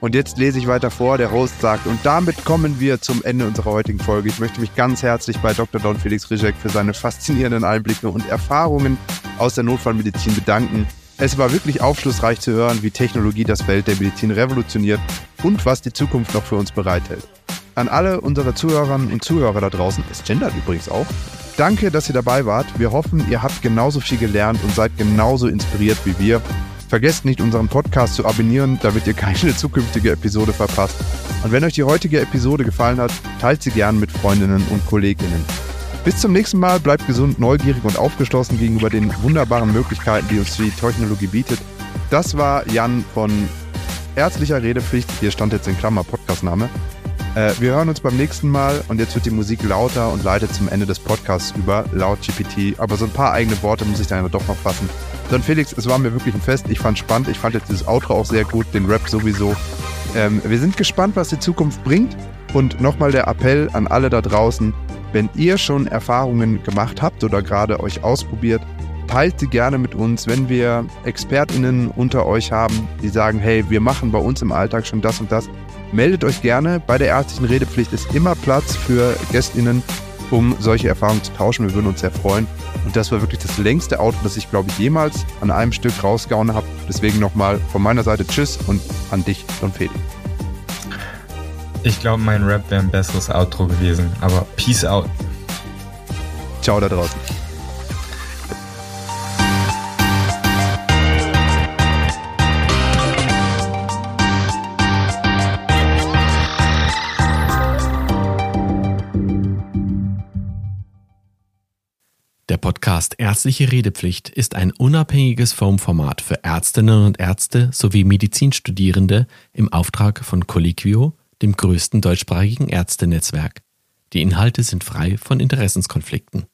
Und jetzt lese ich weiter vor. Der Host sagt, und damit kommen wir zum Ende unserer heutigen Folge. Ich möchte mich ganz herzlich bei Dr. Don Felix Rizek für seine faszinierenden Einblicke und Erfahrungen aus der Notfallmedizin bedanken. Es war wirklich aufschlussreich zu hören, wie Technologie das Feld der Medizin revolutioniert und was die Zukunft noch für uns bereithält. An alle unsere Zuhörerinnen und Zuhörer da draußen, es gendert übrigens auch, danke, dass ihr dabei wart. Wir hoffen, ihr habt genauso viel gelernt und seid genauso inspiriert wie wir. Vergesst nicht, unseren Podcast zu abonnieren, damit ihr keine zukünftige Episode verpasst. Und wenn euch die heutige Episode gefallen hat, teilt sie gern mit Freundinnen und Kolleginnen. Bis zum nächsten Mal, bleibt gesund, neugierig und aufgeschlossen gegenüber den wunderbaren Möglichkeiten, die uns die Technologie bietet. Das war Jan von Ärztlicher Redepflicht. Hier stand jetzt in Klammer Podcastname. Äh, wir hören uns beim nächsten Mal und jetzt wird die Musik lauter und leitet zum Ende des Podcasts über, laut GPT. Aber so ein paar eigene Worte muss ich dann doch noch fassen. Dann Felix, es war mir wirklich ein Fest. Ich fand spannend. Ich fand jetzt dieses Outro auch sehr gut, den Rap sowieso. Ähm, wir sind gespannt, was die Zukunft bringt. Und nochmal der Appell an alle da draußen, wenn ihr schon Erfahrungen gemacht habt oder gerade euch ausprobiert, teilt sie gerne mit uns. Wenn wir ExpertInnen unter euch haben, die sagen, hey, wir machen bei uns im Alltag schon das und das, meldet euch gerne. Bei der ärztlichen Redepflicht ist immer Platz für GästInnen, um solche Erfahrungen zu tauschen. Wir würden uns sehr freuen. Und das war wirklich das längste Auto, das ich, glaube ich, jemals an einem Stück rausgehauen habe. Deswegen nochmal von meiner Seite Tschüss und an dich, Don Feli. Ich glaube, mein Rap wäre ein besseres Outro gewesen. Aber Peace out. Ciao da draußen. Der Podcast Ärztliche Redepflicht ist ein unabhängiges Formformat für Ärztinnen und Ärzte sowie Medizinstudierende im Auftrag von Colliquio dem größten deutschsprachigen Ärztenetzwerk. Die Inhalte sind frei von Interessenskonflikten.